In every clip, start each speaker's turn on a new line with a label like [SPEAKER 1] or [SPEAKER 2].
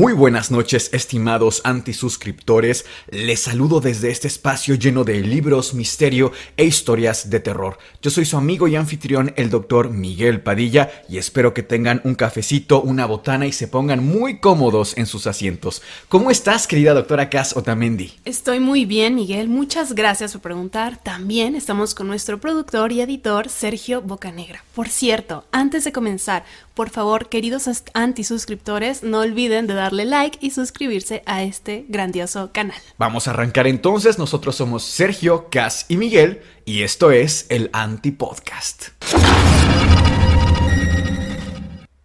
[SPEAKER 1] Muy buenas noches, estimados antisuscriptores. Les saludo desde este espacio lleno de libros, misterio e historias de terror. Yo soy su amigo y anfitrión, el doctor Miguel Padilla, y espero que tengan un cafecito, una botana y se pongan muy cómodos en sus asientos. ¿Cómo estás, querida doctora Cass Otamendi?
[SPEAKER 2] Estoy muy bien, Miguel. Muchas gracias por preguntar. También estamos con nuestro productor y editor, Sergio Bocanegra. Por cierto, antes de comenzar, por favor, queridos antisuscriptores, no olviden de like y suscribirse a este grandioso canal.
[SPEAKER 1] Vamos a arrancar entonces. Nosotros somos Sergio, Cas y Miguel y esto es el Antipodcast.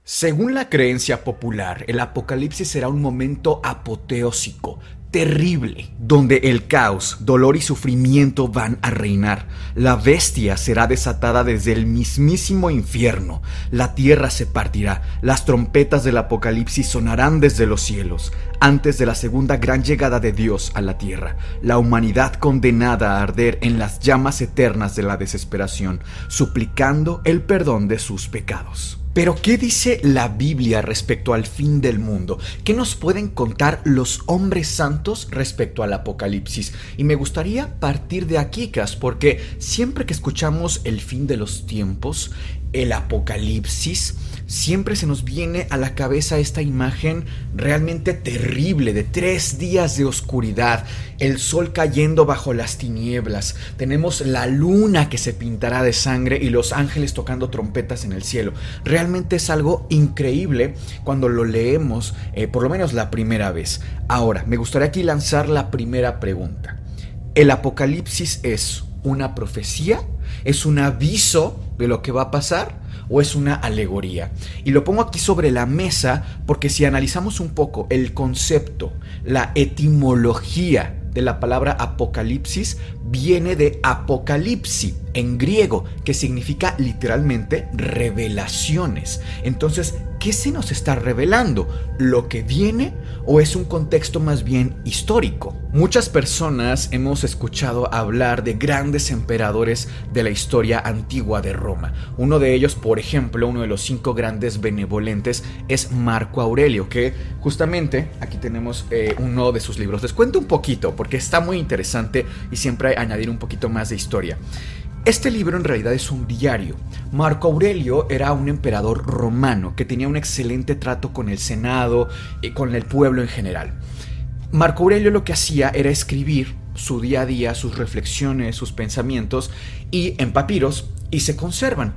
[SPEAKER 1] Según la creencia popular, el apocalipsis será un momento apoteósico, terrible, donde el caos, dolor y sufrimiento van a reinar. La bestia será desatada desde el mismísimo infierno. La tierra se partirá. Las trompetas del apocalipsis sonarán desde los cielos. Antes de la segunda gran llegada de Dios a la tierra, la humanidad condenada a arder en las llamas eternas de la desesperación, suplicando el perdón de sus pecados. Pero ¿qué dice la Biblia respecto al fin del mundo? ¿Qué nos pueden contar los hombres santos respecto al Apocalipsis? Y me gustaría partir de aquí, Cas, porque siempre que escuchamos el fin de los tiempos, el Apocalipsis, siempre se nos viene a la cabeza esta imagen realmente terrible de tres días de oscuridad, el sol cayendo bajo las tinieblas, tenemos la luna que se pintará de sangre y los ángeles tocando trompetas en el cielo. Realmente es algo increíble cuando lo leemos, eh, por lo menos la primera vez. Ahora, me gustaría aquí lanzar la primera pregunta. ¿El Apocalipsis es una profecía? ¿Es un aviso de lo que va a pasar? O es una alegoría. Y lo pongo aquí sobre la mesa porque si analizamos un poco el concepto, la etimología de la palabra apocalipsis viene de apocalipsis en griego, que significa literalmente revelaciones. Entonces, ¿qué se nos está revelando? ¿Lo que viene o es un contexto más bien histórico? Muchas personas hemos escuchado hablar de grandes emperadores de la historia antigua de Roma. Uno de ellos, por ejemplo, uno de los cinco grandes benevolentes es Marco Aurelio, que justamente aquí tenemos eh, uno de sus libros. Les cuento un poquito porque está muy interesante y siempre hay añadir un poquito más de historia. Este libro en realidad es un diario. Marco Aurelio era un emperador romano que tenía un excelente trato con el Senado y con el pueblo en general. Marco Aurelio lo que hacía era escribir su día a día, sus reflexiones, sus pensamientos y en papiros y se conservan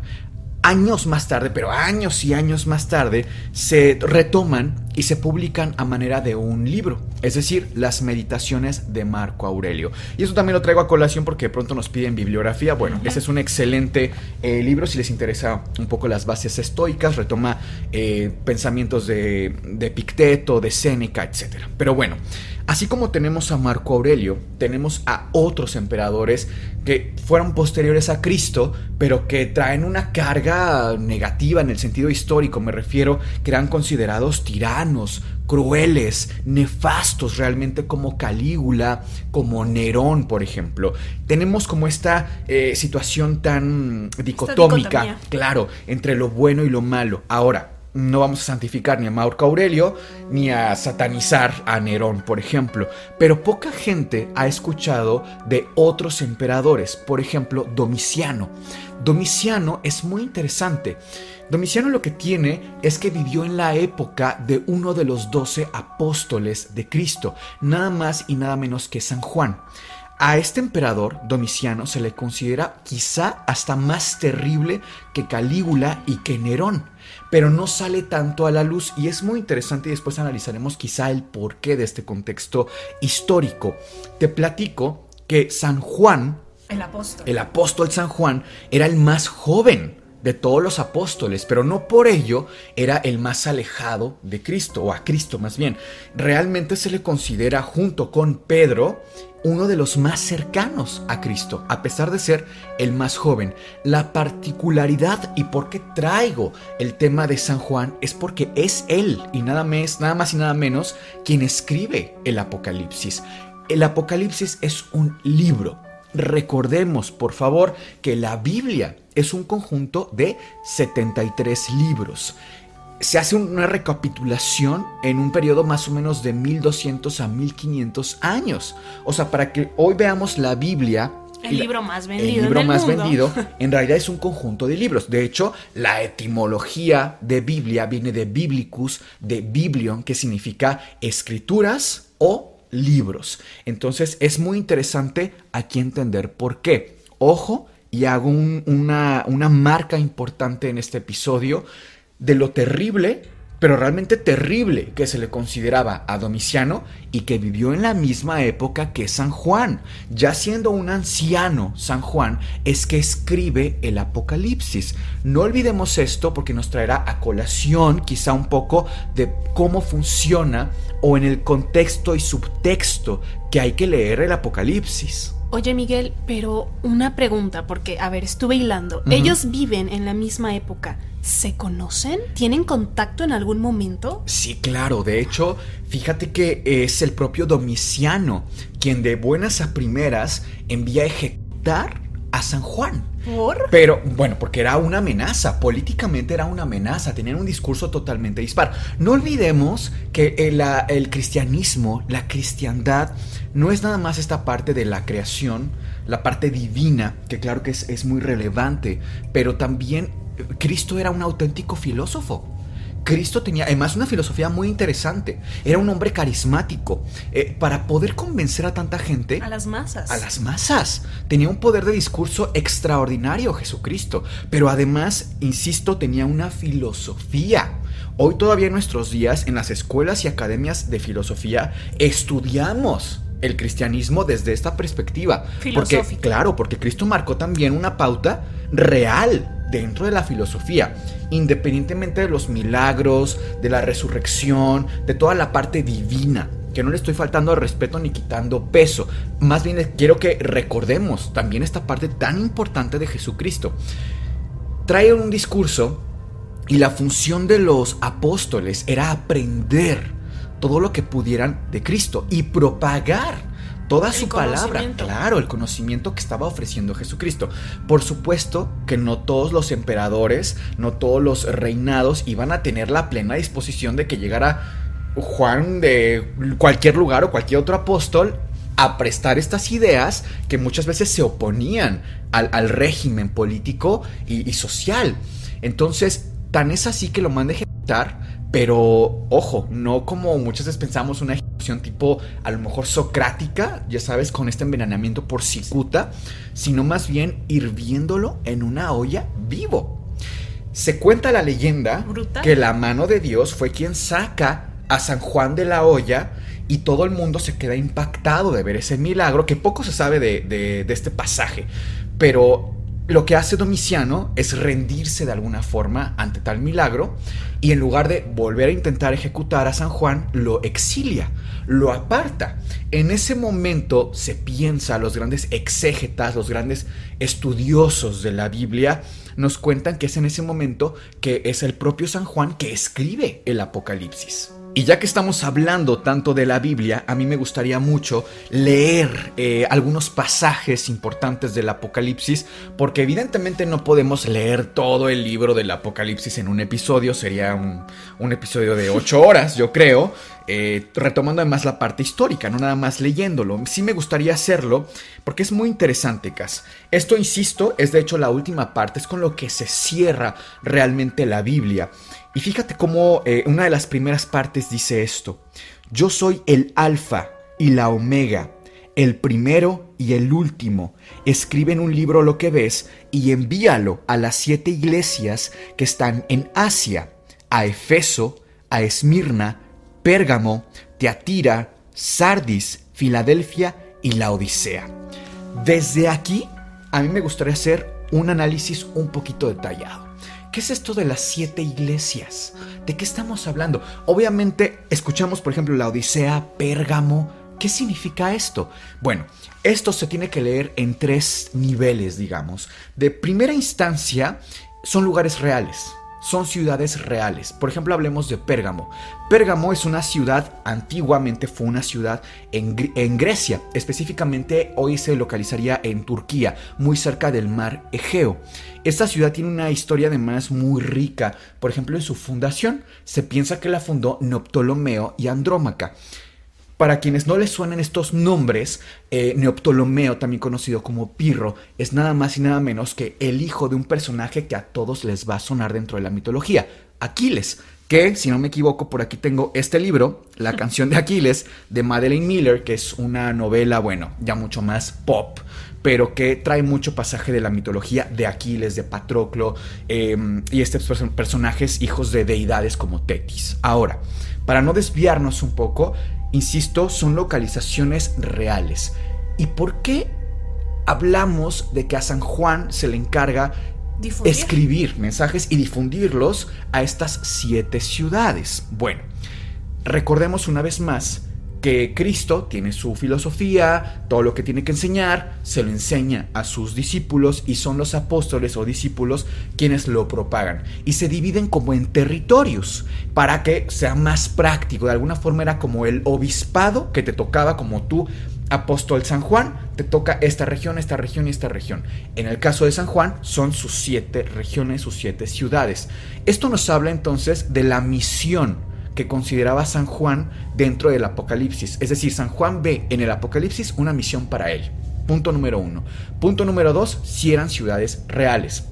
[SPEAKER 1] años más tarde, pero años y años más tarde, se retoman y se publican a manera de un libro, es decir, las meditaciones de Marco Aurelio. Y eso también lo traigo a colación porque de pronto nos piden bibliografía. Bueno, ese es un excelente eh, libro si les interesa un poco las bases estoicas, retoma eh, pensamientos de, de Picteto, de Séneca, etc. Pero bueno, Así como tenemos a Marco Aurelio, tenemos a otros emperadores que fueron posteriores a Cristo, pero que traen una carga negativa en el sentido histórico. Me refiero que eran considerados tiranos, crueles, nefastos realmente como Calígula, como Nerón, por ejemplo. Tenemos como esta eh, situación tan dicotómica, claro, entre lo bueno y lo malo. Ahora, no vamos a santificar ni a Marco Aurelio ni a satanizar a Nerón, por ejemplo, pero poca gente ha escuchado de otros emperadores, por ejemplo, Domiciano. Domiciano es muy interesante. Domiciano lo que tiene es que vivió en la época de uno de los doce apóstoles de Cristo, nada más y nada menos que San Juan. A este emperador, Domiciano, se le considera quizá hasta más terrible que Calígula y que Nerón, pero no sale tanto a la luz y es muy interesante y después analizaremos quizá el porqué de este contexto histórico. Te platico que San Juan,
[SPEAKER 2] el apóstol,
[SPEAKER 1] el apóstol San Juan, era el más joven de todos los apóstoles, pero no por ello era el más alejado de Cristo, o a Cristo más bien. Realmente se le considera junto con Pedro uno de los más cercanos a Cristo, a pesar de ser el más joven. La particularidad y por qué traigo el tema de San Juan es porque es él y nada más, nada más y nada menos quien escribe el Apocalipsis. El Apocalipsis es un libro. Recordemos, por favor, que la Biblia es un conjunto de 73 libros. Se hace una recapitulación en un periodo más o menos de 1200 a 1500 años. O sea, para que hoy veamos la Biblia
[SPEAKER 2] el libro más vendido.
[SPEAKER 1] El libro más vendido, en realidad es un conjunto de libros. De hecho, la etimología de Biblia viene de biblicus, de biblion, que significa escrituras o libros. Entonces es muy interesante aquí entender por qué. Ojo, y hago una, una marca importante en este episodio de lo terrible, pero realmente terrible que se le consideraba a Domiciano y que vivió en la misma época que San Juan. Ya siendo un anciano, San Juan es que escribe el Apocalipsis. No olvidemos esto porque nos traerá a colación quizá un poco de cómo funciona o en el contexto y subtexto que hay que leer el Apocalipsis.
[SPEAKER 2] Oye Miguel, pero una pregunta, porque, a ver, estuve hilando. Ellos viven en la misma época. ¿Se conocen? ¿Tienen contacto en algún momento?
[SPEAKER 1] Sí, claro. De hecho, fíjate que es el propio Domiciano quien de buenas a primeras envía a ejecutar a San Juan.
[SPEAKER 2] ¿Por?
[SPEAKER 1] Pero, bueno, porque era una amenaza, políticamente era una amenaza, tenían un discurso totalmente dispar. No olvidemos que el, el cristianismo, la cristiandad, no es nada más esta parte de la creación, la parte divina, que claro que es, es muy relevante, pero también Cristo era un auténtico filósofo. Cristo tenía además una filosofía muy interesante. Era un hombre carismático. Eh, para poder convencer a tanta gente.
[SPEAKER 2] A las masas.
[SPEAKER 1] A las masas. Tenía un poder de discurso extraordinario Jesucristo. Pero además, insisto, tenía una filosofía. Hoy todavía en nuestros días, en las escuelas y academias de filosofía, estudiamos el cristianismo desde esta perspectiva. Porque, claro, porque Cristo marcó también una pauta real dentro de la filosofía, independientemente de los milagros, de la resurrección, de toda la parte divina, que no le estoy faltando al respeto ni quitando peso. Más bien quiero que recordemos también esta parte tan importante de Jesucristo. Trae un discurso y la función de los apóstoles era aprender todo lo que pudieran de Cristo y propagar toda su palabra, claro, el conocimiento que estaba ofreciendo Jesucristo. Por supuesto que no todos los emperadores, no todos los reinados iban a tener la plena disposición de que llegara Juan de cualquier lugar o cualquier otro apóstol a prestar estas ideas que muchas veces se oponían al, régimen político y, y, social. Entonces, tan es así que lo manda a ejecutar pero ojo, no como muchas veces pensamos una ejecución tipo a lo mejor socrática, ya sabes, con este envenenamiento por cicuta, sino más bien hirviéndolo en una olla vivo. Se cuenta la leyenda que la mano de Dios fue quien saca a San Juan de la olla y todo el mundo se queda impactado de ver ese milagro, que poco se sabe de, de este pasaje, pero lo que hace Domiciano es rendirse de alguna forma ante tal milagro y en lugar de volver a intentar ejecutar a San Juan, lo exilia, lo aparta. En ese momento se piensa, los grandes exégetas, los grandes estudiosos de la Biblia, nos cuentan que es en ese momento que es el propio San Juan que escribe el Apocalipsis. Y ya que estamos hablando tanto de la Biblia, a mí me gustaría mucho leer eh, algunos pasajes importantes del Apocalipsis, porque evidentemente no podemos leer todo el libro del Apocalipsis en un episodio, sería un, un episodio de ocho horas, yo creo, eh, retomando además la parte histórica, no nada más leyéndolo. Sí me gustaría hacerlo, porque es muy interesante, Cas. Esto, insisto, es de hecho la última parte, es con lo que se cierra realmente la Biblia. Y fíjate cómo eh, una de las primeras partes dice esto. Yo soy el alfa y la omega, el primero y el último. Escribe en un libro lo que ves y envíalo a las siete iglesias que están en Asia, a Efeso, a Esmirna, Pérgamo, Teatira, Sardis, Filadelfia y la Odisea. Desde aquí, a mí me gustaría hacer un análisis un poquito detallado. ¿Qué es esto de las siete iglesias? ¿De qué estamos hablando? Obviamente escuchamos, por ejemplo, la Odisea, Pérgamo. ¿Qué significa esto? Bueno, esto se tiene que leer en tres niveles, digamos. De primera instancia, son lugares reales, son ciudades reales. Por ejemplo, hablemos de Pérgamo. Pérgamo es una ciudad, antiguamente fue una ciudad en, Grecia, específicamente hoy se localizaría en Turquía, muy cerca del mar Egeo. Esta ciudad tiene una historia además muy rica. Por ejemplo, en su fundación se piensa que la fundó Neoptolomeo y Andrómaca. Para quienes no les suenan estos nombres, eh, Neoptolomeo, también conocido como Pirro, es nada más y nada menos que el hijo de un personaje que a todos les va a sonar dentro de la mitología, Aquiles, que, si no me equivoco, por aquí tengo este libro, La canción de Aquiles, de Madeleine Miller, que es una novela, bueno, ya mucho más pop, pero que trae mucho pasaje de la mitología de Aquiles, de Patroclo, em, y estos personajes hijos de deidades como Tetis. Ahora, para no desviarnos un poco, Insisto, son localizaciones reales. ¿Y por qué hablamos de que a San Juan se le encarga escribir mensajes y difundirlos a estas siete ciudades? Bueno, recordemos una vez más que Cristo tiene su filosofía, todo lo que tiene que enseñar, se lo enseña a sus discípulos y son los apóstoles o discípulos quienes lo propagan. Y se dividen como en territorios para que sea más práctico. De alguna forma era como el obispado que te tocaba como tú. Apóstol San Juan, te toca esta región, esta región y esta región. En el caso de San Juan, son sus siete regiones, sus siete ciudades. Esto nos habla entonces de la misión que consideraba San Juan dentro del Apocalipsis. Es decir, San Juan ve en el Apocalipsis una misión para él. Punto número uno. Punto número dos, si eran ciudades reales.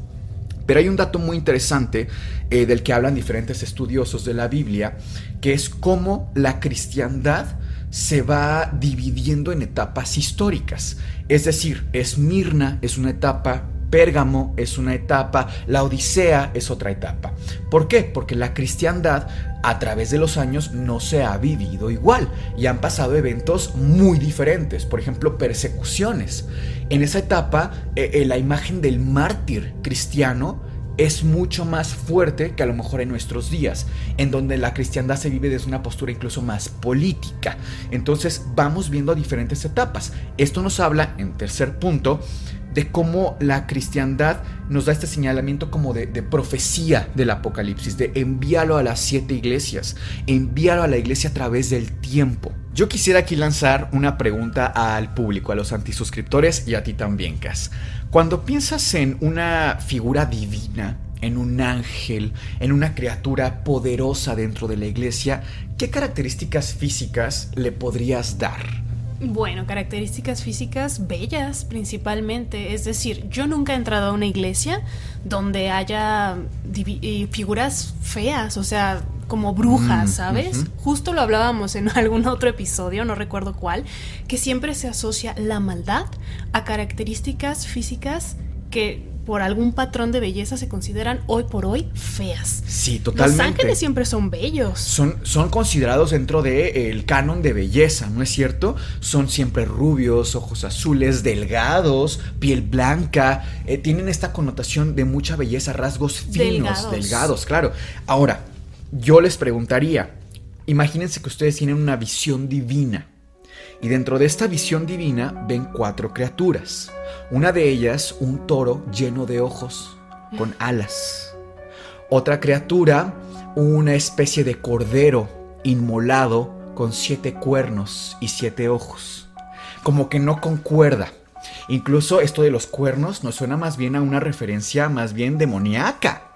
[SPEAKER 1] Pero hay un dato muy interesante eh, del que hablan diferentes estudiosos de la Biblia, que es cómo la cristiandad se va dividiendo en etapas históricas. Es decir, Esmirna es una etapa Pérgamo es una etapa, la Odisea es otra etapa. ¿Por qué? Porque la cristiandad a través de los años no se ha vivido igual y han pasado eventos muy diferentes, por ejemplo persecuciones. En esa etapa eh, eh, la imagen del mártir cristiano es mucho más fuerte que a lo mejor en nuestros días, en donde la cristiandad se vive desde una postura incluso más política. Entonces vamos viendo diferentes etapas. Esto nos habla, en tercer punto, de cómo la cristiandad nos da este señalamiento como de, profecía del Apocalipsis, de envíalo a las siete iglesias, envíalo a la iglesia a través del tiempo. Yo quisiera aquí lanzar una pregunta al público, a los antisuscriptores y a ti también, Cas. Cuando piensas en una figura divina, en un ángel, en una criatura poderosa dentro de la iglesia, ¿qué características físicas le podrías dar?
[SPEAKER 2] Bueno, características físicas bellas principalmente. Es decir, yo nunca he entrado a una iglesia donde haya figuras feas, o sea, como brujas, mm, ¿sabes? Justo lo hablábamos en algún otro episodio, no recuerdo cuál, que siempre se asocia la maldad a características físicas que por algún patrón de belleza se consideran hoy por hoy feas.
[SPEAKER 1] Sí, totalmente.
[SPEAKER 2] Los ángeles siempre son bellos.
[SPEAKER 1] Son, son considerados dentro del canon de belleza, ¿no es cierto? Son siempre rubios, ojos azules, delgados, piel blanca, eh, tienen esta connotación de mucha belleza, rasgos finos, delgados, claro. Ahora, yo les preguntaría, imagínense que ustedes tienen una visión divina y dentro de esta visión divina ven cuatro criaturas. Una de ellas, un toro lleno de ojos, con alas. Otra criatura, una especie de cordero inmolado con siete cuernos y siete ojos. Como que no concuerda. Incluso esto de los cuernos nos suena más bien a una referencia más bien demoníaca.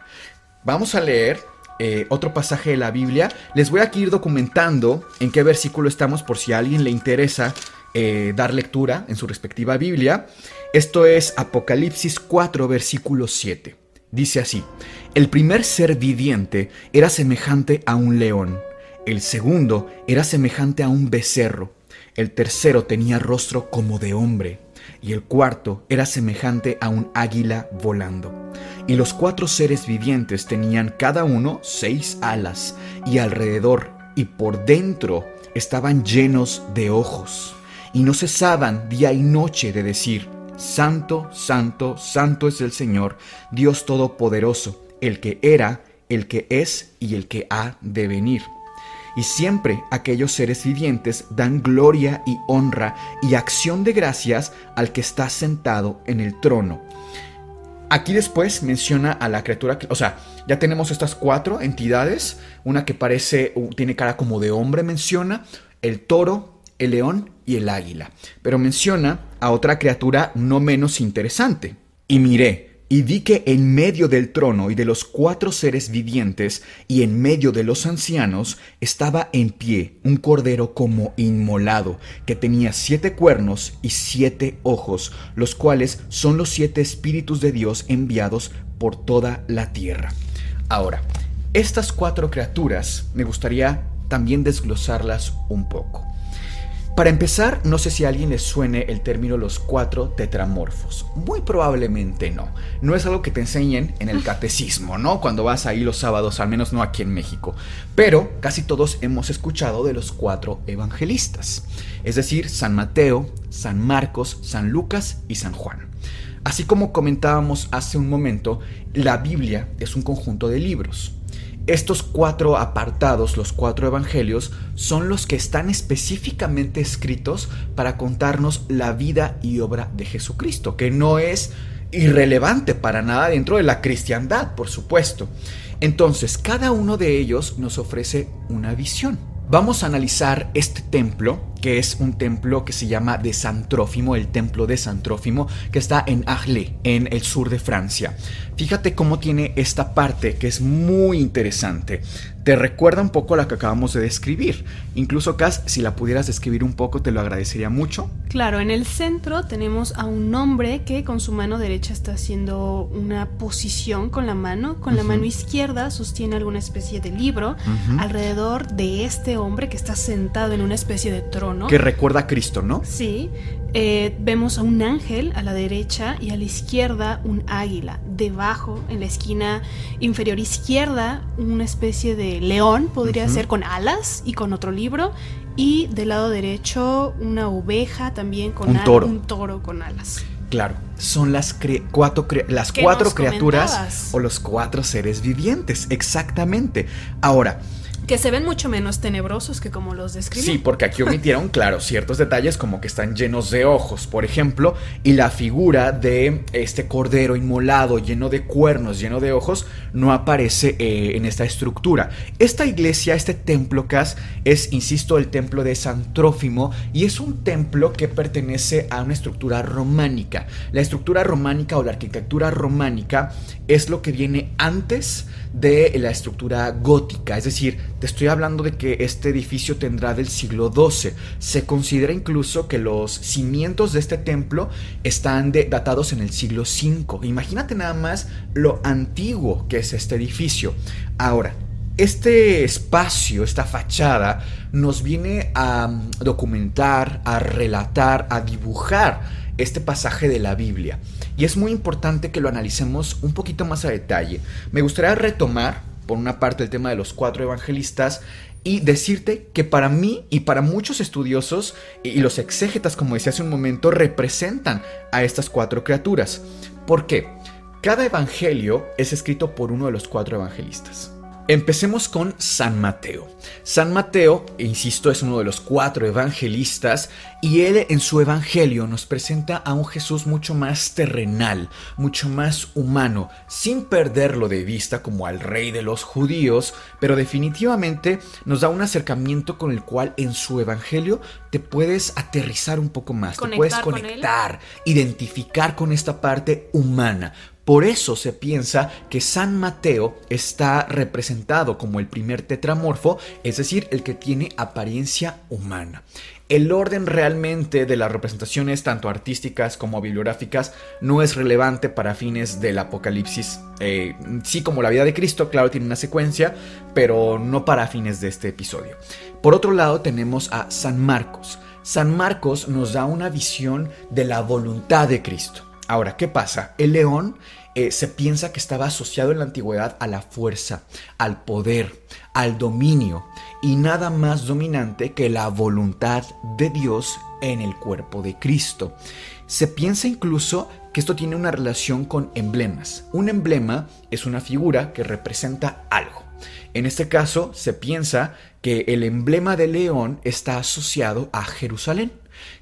[SPEAKER 1] Vamos a leer eh, otro pasaje de la Biblia. Les voy a ir documentando en qué versículo estamos por si a alguien le interesa eh, dar lectura en su respectiva Biblia. Esto es Apocalipsis 4, versículo 7. Dice así, el primer ser viviente era semejante a un león, el segundo era semejante a un becerro, el tercero tenía rostro como de hombre, y el cuarto era semejante a un águila volando. Y los cuatro seres vivientes tenían cada uno seis alas, y alrededor y por dentro estaban llenos de ojos, y no cesaban día y noche de decir, Santo, santo, santo es el Señor, Dios Todopoderoso, el que era, el que es y el que ha de venir. Y siempre aquellos seres vivientes dan gloria y honra y acción de gracias al que está sentado en el trono. Aquí después menciona a la criatura, o sea, ya tenemos estas cuatro entidades, una que parece, tiene cara como de hombre, menciona, el toro, el león y el águila. Pero menciona a otra criatura no menos interesante. Y miré, y vi que en medio del trono y de los cuatro seres vivientes y en medio de los ancianos estaba en pie un cordero como inmolado, que tenía siete cuernos y siete ojos, los cuales son los siete espíritus de Dios enviados por toda la tierra. Ahora, estas cuatro criaturas me gustaría también desglosarlas un poco. Para empezar, no sé si a alguien le suene el término los cuatro tetramorfos. Muy probablemente no. No es algo que te enseñen en el catecismo, ¿no? Cuando vas ahí los sábados, al menos no aquí en México. Pero casi todos hemos escuchado de los cuatro evangelistas. Es decir, San Mateo, San Marcos, San Lucas y San Juan. Así como comentábamos hace un momento, la Biblia es un conjunto de libros. Estos cuatro apartados, los cuatro evangelios, son los que están específicamente escritos para contarnos la vida y obra de Jesucristo, que no es irrelevante para nada dentro de la cristiandad, por supuesto. Entonces, cada uno de ellos nos ofrece una visión. Vamos a analizar este templo que es un templo que se llama de San Trófimo, el templo de San Trófimo, que está en Arles, en el sur de Francia. Fíjate cómo tiene esta parte que es muy interesante. Te recuerda un poco a la que acabamos de describir. Incluso, Cas, si la pudieras describir un poco, te lo agradecería mucho.
[SPEAKER 2] Claro, en el centro tenemos a un hombre que con su mano derecha está haciendo una posición con la mano. Con la mano izquierda sostiene alguna especie de libro alrededor de este hombre que está sentado en una especie de trono
[SPEAKER 1] que recuerda a Cristo, ¿no?
[SPEAKER 2] Sí. Eh, vemos a un ángel a la derecha y a la izquierda un águila. Debajo, en la esquina inferior izquierda, una especie de león, podría ser con alas y con otro libro. Y del lado derecho, una oveja también con
[SPEAKER 1] un toro.
[SPEAKER 2] un toro con alas.
[SPEAKER 1] Claro, son las, cuatro, las cuatro criaturas o los cuatro seres vivientes, exactamente. Ahora,
[SPEAKER 2] que se ven mucho menos tenebrosos que como los describí.
[SPEAKER 1] Sí, porque aquí omitieron, claro, ciertos detalles como que están llenos de ojos, por ejemplo, y la figura de este cordero inmolado lleno de cuernos, lleno de ojos, no aparece eh, en esta estructura. Esta iglesia, este templo Cas, es, insisto, el templo de San Trófimo y es un templo que pertenece a una estructura románica. La estructura románica o la arquitectura románica es lo que viene antes de la estructura gótica, es decir, te estoy hablando de que este edificio tendrá del siglo XII. Se considera incluso que los cimientos de este templo están datados en el siglo V. Imagínate nada más lo antiguo que es este edificio. Ahora, este espacio, esta fachada, nos viene a mm, documentar, a relatar, a dibujar este pasaje de la Biblia. Y es muy importante que lo analicemos un poquito más a detalle. Me gustaría retomar por una parte el tema de los cuatro evangelistas y decirte que para mí y para muchos estudiosos y los exégetas, como decía hace un momento, representan a estas cuatro criaturas. ¿Por qué? Cada evangelio es escrito por uno de los cuatro evangelistas. Empecemos con San Mateo. San Mateo, insisto, es uno de los cuatro evangelistas y él en su evangelio nos presenta a un Jesús mucho más terrenal, mucho más humano, sin perderlo de vista como al rey de los judíos, pero definitivamente nos da un acercamiento con el cual en su evangelio te puedes aterrizar un poco más, te puedes conectar, identificar con esta parte humana. Por eso se piensa que San Mateo está representado como el primer tetramorfo, es decir, el que tiene apariencia humana. El orden realmente de las representaciones, tanto artísticas como bibliográficas, no es relevante para fines del Apocalipsis. Eh, sí, como la vida de Cristo, claro, tiene una secuencia, pero no para fines de este episodio. Por otro lado, tenemos a San Marcos. San Marcos nos da una visión de la voluntad de Cristo. Ahora, ¿qué pasa? El león eh, se piensa que estaba asociado en la antigüedad a la fuerza, al poder, al dominio y nada más dominante que la voluntad de Dios en el cuerpo de Cristo. Se piensa incluso que esto tiene una relación con emblemas. Un emblema es una figura que representa algo. En este caso, se piensa que el emblema de león está asociado a Jerusalén.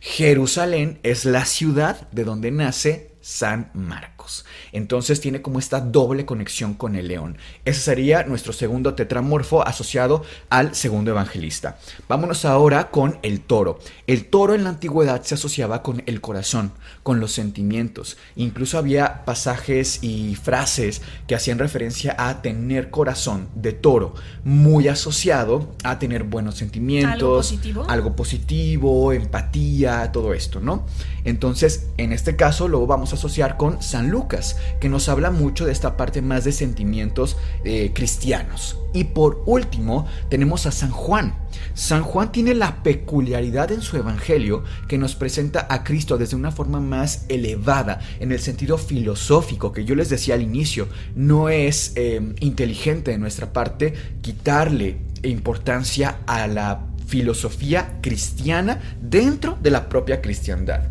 [SPEAKER 1] Jerusalén es la ciudad de donde nace San Marcos. Entonces tiene como esta doble conexión con el león. Ese sería nuestro segundo tetramorfo asociado al segundo evangelista. Vámonos ahora con el toro. El toro en la antigüedad se asociaba con el corazón, con los sentimientos. Incluso había pasajes y frases que hacían referencia a tener corazón de toro, muy asociado a tener buenos sentimientos, algo positivo, algo positivo empatía, todo esto, ¿no? Entonces, en este caso lo vamos a asociar con San Lucas, que nos habla mucho de esta parte más de sentimientos eh, cristianos. Y por último, tenemos a San Juan. San Juan tiene la peculiaridad en su evangelio que nos presenta a Cristo desde una forma más elevada, en el sentido filosófico que yo les decía al inicio. No es eh, inteligente de nuestra parte quitarle importancia a la filosofía cristiana dentro de la propia cristiandad.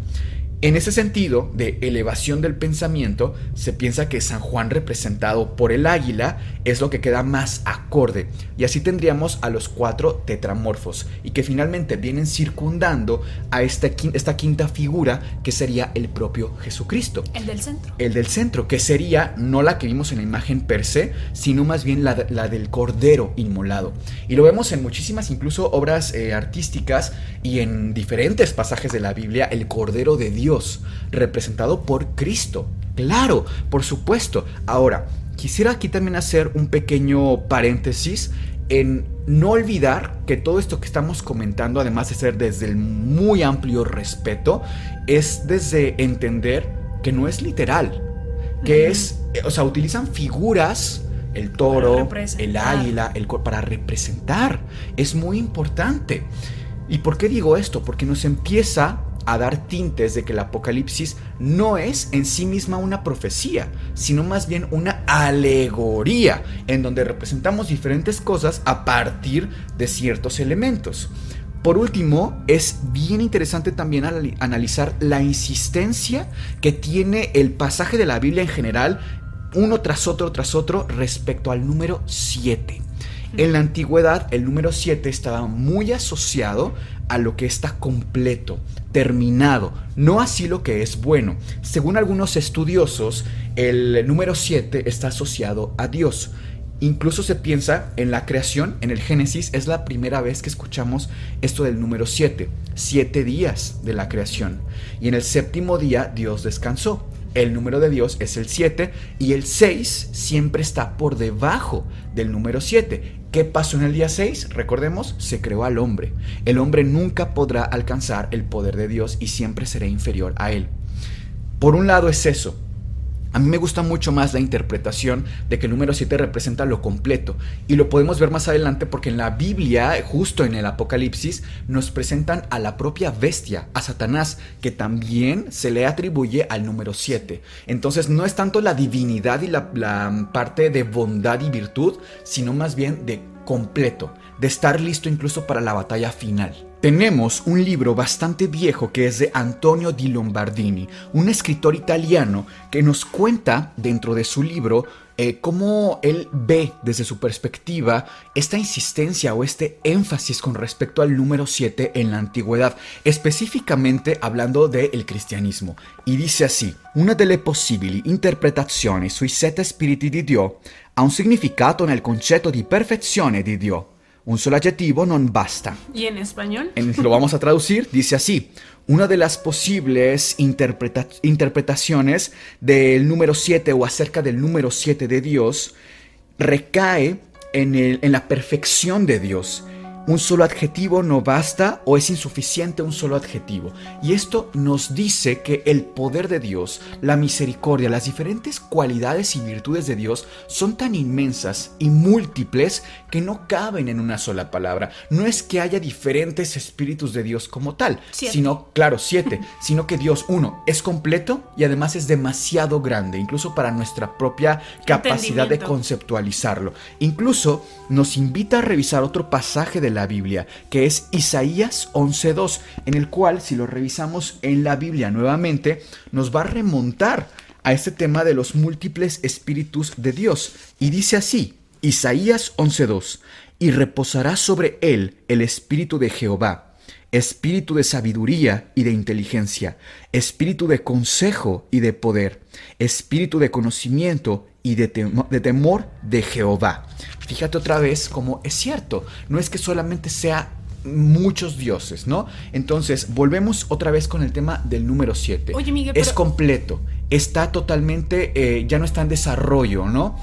[SPEAKER 1] En ese sentido de elevación del pensamiento, se piensa que San Juan representado por el águila es lo que queda más acorde, y así tendríamos a los cuatro tetramorfos, y que finalmente vienen circundando a esta, esta quinta figura que sería el propio Jesucristo.
[SPEAKER 2] El del centro.
[SPEAKER 1] El del centro, que sería no la que vimos en la imagen per se, sino más bien la, del Cordero inmolado. Y lo vemos en muchísimas incluso obras eh, artísticas y en diferentes pasajes de la Biblia, el Cordero de Dios representado por Cristo. Claro, por supuesto. Ahora, quisiera aquí también hacer un pequeño paréntesis en no olvidar que todo esto que estamos comentando, además de ser desde el muy amplio respeto, es desde entender que no es literal, que es, o sea, utilizan figuras, el toro, el águila, el para representar. Es muy importante. ¿Y por qué digo esto? Porque nos empieza a dar tintes de que el Apocalipsis no es en sí misma una profecía, sino más bien una alegoría, en donde representamos diferentes cosas a partir de ciertos elementos. Por último, es bien interesante también analizar la insistencia que tiene el pasaje de la Biblia en general, uno tras otro tras otro, respecto al número 7. En la antigüedad, el número 7 estaba muy asociado a lo que está completo, terminado, no así lo que es bueno. Según algunos estudiosos, el número 7 está asociado a Dios. Incluso se piensa en la creación, en el Génesis, es la primera vez que escuchamos esto del número 7, siete días de la creación. Y en el séptimo día Dios descansó. El número de Dios es el 7 y el 6 siempre está por debajo del número 7. ¿Qué pasó en el día 6? Recordemos, se creó al hombre. El hombre nunca podrá alcanzar el poder de Dios y siempre será inferior a él. Por un lado es eso, a mí me gusta mucho más la interpretación de que el número 7 representa lo completo. Y lo podemos ver más adelante porque en la Biblia, justo en el Apocalipsis, nos presentan a la propia bestia, a Satanás, que también se le atribuye al número 7. Entonces no es tanto la divinidad y la, la parte de bondad y virtud, sino más bien de completo, de estar listo incluso para la batalla final. Tenemos un libro bastante viejo que es de Antonio di Lombardini, un escritor italiano que nos cuenta dentro de su libro eh, cómo él ve desde su perspectiva esta insistencia o este énfasis con respecto al número 7 en la antigüedad, específicamente hablando del cristianismo. Y dice así, una delle possibili interpretazioni sui sette spiriti di Dio ha un significato nel concetto di perfezione di Dio. Un solo adjetivo non basta.
[SPEAKER 2] ¿Y en español?
[SPEAKER 1] lo vamos a traducir, dice así. Una de las posibles interpretaciones del número 7 o acerca del número 7 de Dios recae en, en la perfección de Dios un solo adjetivo no basta o es insuficiente un solo adjetivo. Y esto nos dice que el poder de Dios, la misericordia, las diferentes cualidades y virtudes de Dios son tan inmensas y múltiples que no caben en una sola palabra. No es que haya diferentes espíritus de Dios como tal, sino, claro, siete, sino que Dios, uno, es completo y además es demasiado grande, incluso para nuestra propia capacidad de conceptualizarlo. Incluso nos invita a revisar otro pasaje de la Biblia, que es Isaías 11.2, en el cual, si lo revisamos en la Biblia nuevamente, nos va a remontar a este tema de los múltiples espíritus de Dios. Y dice así, Isaías 11.2, y reposará sobre él el espíritu de Jehová, espíritu de sabiduría y de inteligencia, espíritu de consejo y de poder, espíritu de conocimiento y de, de temor de Jehová. Fíjate otra vez cómo es cierto, no es que solamente sea muchos dioses, ¿no? Entonces, volvemos otra vez con el tema del número 7.
[SPEAKER 2] Oye, Miguel,
[SPEAKER 1] es completo, está totalmente, eh, ya no está en desarrollo, ¿no?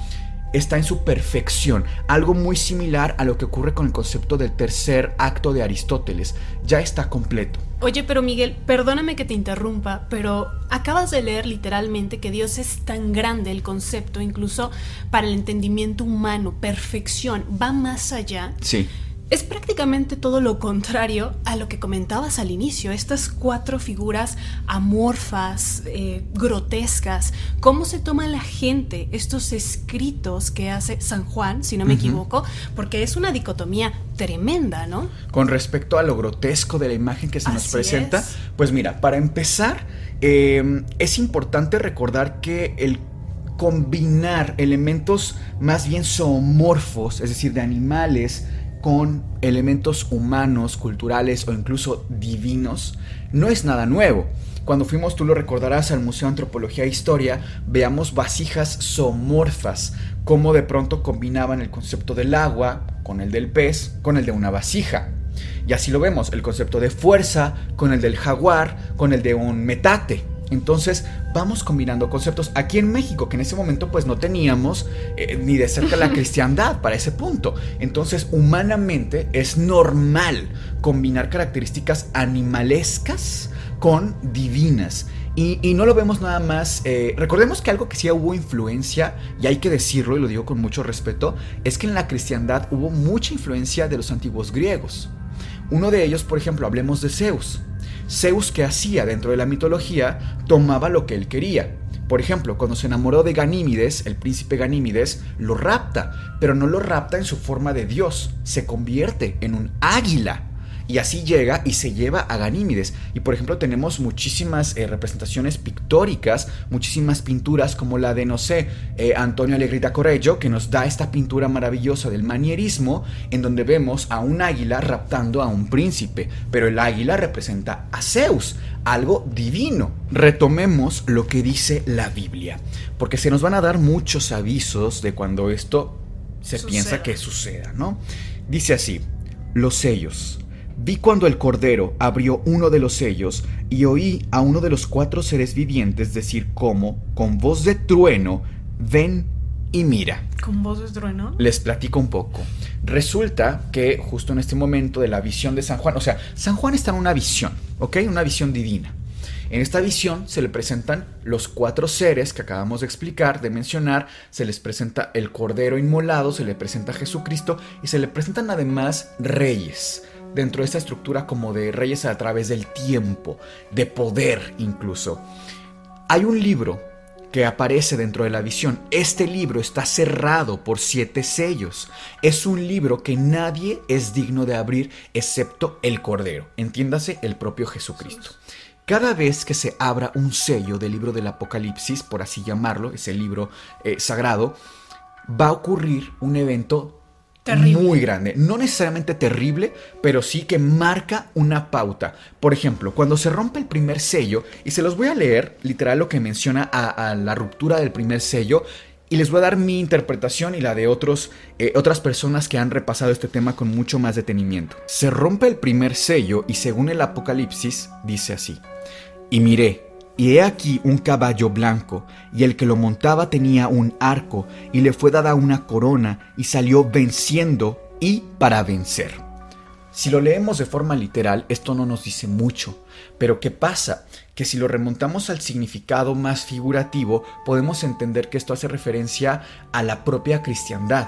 [SPEAKER 1] Está en su perfección, algo muy similar a lo que ocurre con el concepto del tercer acto de Aristóteles, ya está completo.
[SPEAKER 2] Oye, pero Miguel, perdóname que te interrumpa, pero acabas de leer literalmente que Dios es tan grande el concepto, incluso para el entendimiento humano, perfección, va más allá.
[SPEAKER 1] Sí.
[SPEAKER 2] Es prácticamente todo lo contrario a lo que comentabas al inicio, estas cuatro figuras amorfas, eh, grotescas, cómo se toma la gente estos escritos que hace San Juan, si no me equivoco, porque es una dicotomía tremenda, ¿no?
[SPEAKER 1] Con respecto a lo grotesco de la imagen que se nos presenta, pues mira, para empezar, em, es importante recordar que el combinar elementos más bien zoomorfos, es decir, de animales, con elementos humanos, culturales o incluso divinos, no es nada nuevo. Cuando fuimos, tú lo recordarás, al Museo de Antropología e Historia, veamos vasijas zoomorfas, cómo de pronto combinaban el concepto del agua con el del pez, con el de una vasija. Y así lo vemos, el concepto de fuerza con el del jaguar, con el de un metate. Entonces vamos combinando conceptos aquí en México, que en ese momento pues no teníamos eh, ni de cerca la cristiandad para ese punto. Entonces humanamente es normal combinar características animalescas con divinas. Y, no lo vemos nada más. Eh, recordemos que algo que sí hubo influencia, y hay que decirlo, y lo digo con mucho respeto, es que en la cristiandad hubo mucha influencia de los antiguos griegos. Uno de ellos, por ejemplo, hablemos de Zeus. Zeus que hacía dentro de la mitología tomaba lo que él quería. Por ejemplo, cuando se enamoró de Ganímides, el príncipe Ganímides lo rapta, pero no lo rapta en su forma de dios, se convierte en un águila y así llega y se lleva a Ganímides. Y por ejemplo tenemos muchísimas eh, representaciones pictóricas, muchísimas pinturas como la de, no sé, eh, Antonio Alegrita Corello, que nos da esta pintura maravillosa del manierismo, en donde vemos a un águila raptando a un príncipe, pero el águila representa a Zeus, algo divino. Retomemos lo que dice la Biblia, porque se nos van a dar muchos avisos de cuando esto se piensa que suceda, ¿no? Dice así, los sellos Vi cuando el Cordero abrió uno de los sellos y oí a uno de los cuatro seres vivientes decir como, con voz de trueno, ven y mira.
[SPEAKER 2] ¿Con voz de trueno?
[SPEAKER 1] Les platico un poco. Resulta que justo en este momento de la visión de San Juan, o sea, San Juan está en una visión, ¿ok? Una visión divina. En esta visión se le presentan los cuatro seres que acabamos de explicar, de mencionar, se les presenta el Cordero inmolado, se le presenta Jesucristo y se le presentan además reyes dentro de esta estructura como de reyes a través del tiempo, de poder incluso. Hay un libro que aparece dentro de la visión. Este libro está cerrado por siete sellos. Es un libro que nadie es digno de abrir excepto el Cordero, entiéndase el propio Jesucristo. Cada vez que se abra un sello del libro del Apocalipsis, por así llamarlo, ese libro eh, sagrado, va a ocurrir un evento Muy grande. No necesariamente terrible, pero sí que marca una pauta. Por ejemplo, cuando se rompe el primer sello, y se los voy a leer literal lo que menciona a, a la ruptura del primer sello, y les voy a dar mi interpretación y la de otros, eh, otras personas que han repasado este tema con mucho más detenimiento. Se rompe el primer sello y según el Apocalipsis dice así. Y miré, y he aquí un caballo blanco, y el que lo montaba tenía un arco, y le fue dada una corona, y salió venciendo y para vencer. Si lo leemos de forma literal, esto no nos dice mucho. Pero ¿qué pasa? Que si lo remontamos al significado más figurativo, podemos entender que esto hace referencia a la propia cristiandad,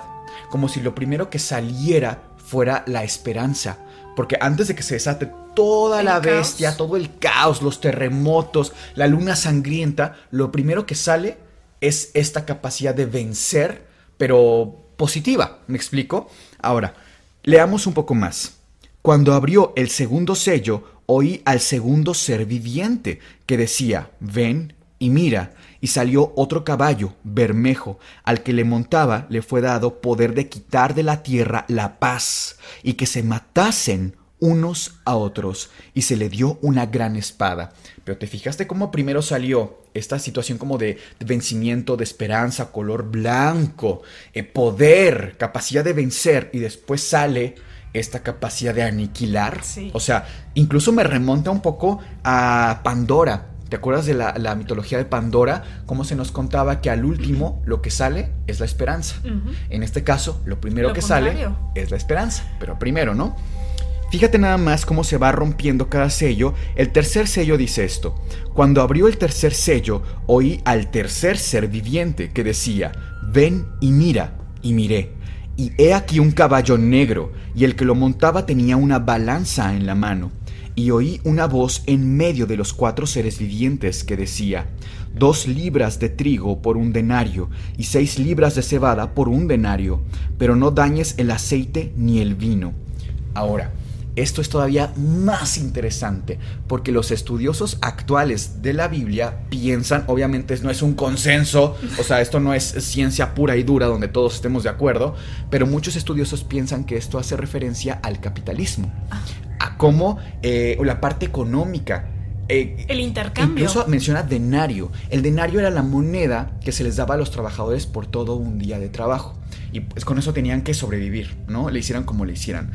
[SPEAKER 1] como si lo primero que saliera fuera la esperanza, porque antes de que se desate toda
[SPEAKER 2] El
[SPEAKER 1] la
[SPEAKER 2] caos.
[SPEAKER 1] bestia, todo el caos, los terremotos, la luna sangrienta, lo primero que sale es esta capacidad de vencer, pero positiva, ¿me explico? Ahora, leamos un poco más. Cuando abrió el segundo sello, oí al segundo ser viviente que decía, ven y mira, y salió otro caballo, bermejo, al que le montaba le fue dado poder de quitar de la tierra la paz, y que se matasen unos a otros, y se le dio una gran espada. Pero te fijaste cómo primero salió esta situación como de, vencimiento, de esperanza, color blanco, eh, poder, capacidad de vencer, y después sale esta capacidad de aniquilar.
[SPEAKER 2] Sí.
[SPEAKER 1] O sea, incluso me remonta un poco a Pandora. ¿Te acuerdas de la, la mitología de Pandora? Cómo se nos contaba que al último lo que sale es la esperanza. En este caso, lo primero
[SPEAKER 2] Lo
[SPEAKER 1] que
[SPEAKER 2] contrario.
[SPEAKER 1] sale es la esperanza. Pero primero, ¿no? Fíjate nada más cómo se va rompiendo cada sello. El tercer sello dice esto. Cuando abrió el tercer sello, oí al tercer ser viviente que decía, ven y mira, y miré. Y he aquí un caballo negro, y el que lo montaba tenía una balanza en la mano. Y oí una voz en medio de los cuatro seres vivientes que decía, dos libras de trigo por un denario, y seis libras de cebada por un denario, pero no dañes el aceite ni el vino. Ahora, esto es todavía más interesante porque los estudiosos actuales de la Biblia piensan, obviamente no es un consenso, o sea, esto no es ciencia pura y dura donde todos estemos de acuerdo, pero muchos estudiosos piensan que esto hace referencia al capitalismo, a cómo eh, la parte económica eh,
[SPEAKER 2] El intercambio.
[SPEAKER 1] Incluso menciona denario. El denario era la moneda que se les daba a los trabajadores por todo un día de trabajo. Y pues con eso tenían que sobrevivir, ¿no? Le hicieran como le hicieran.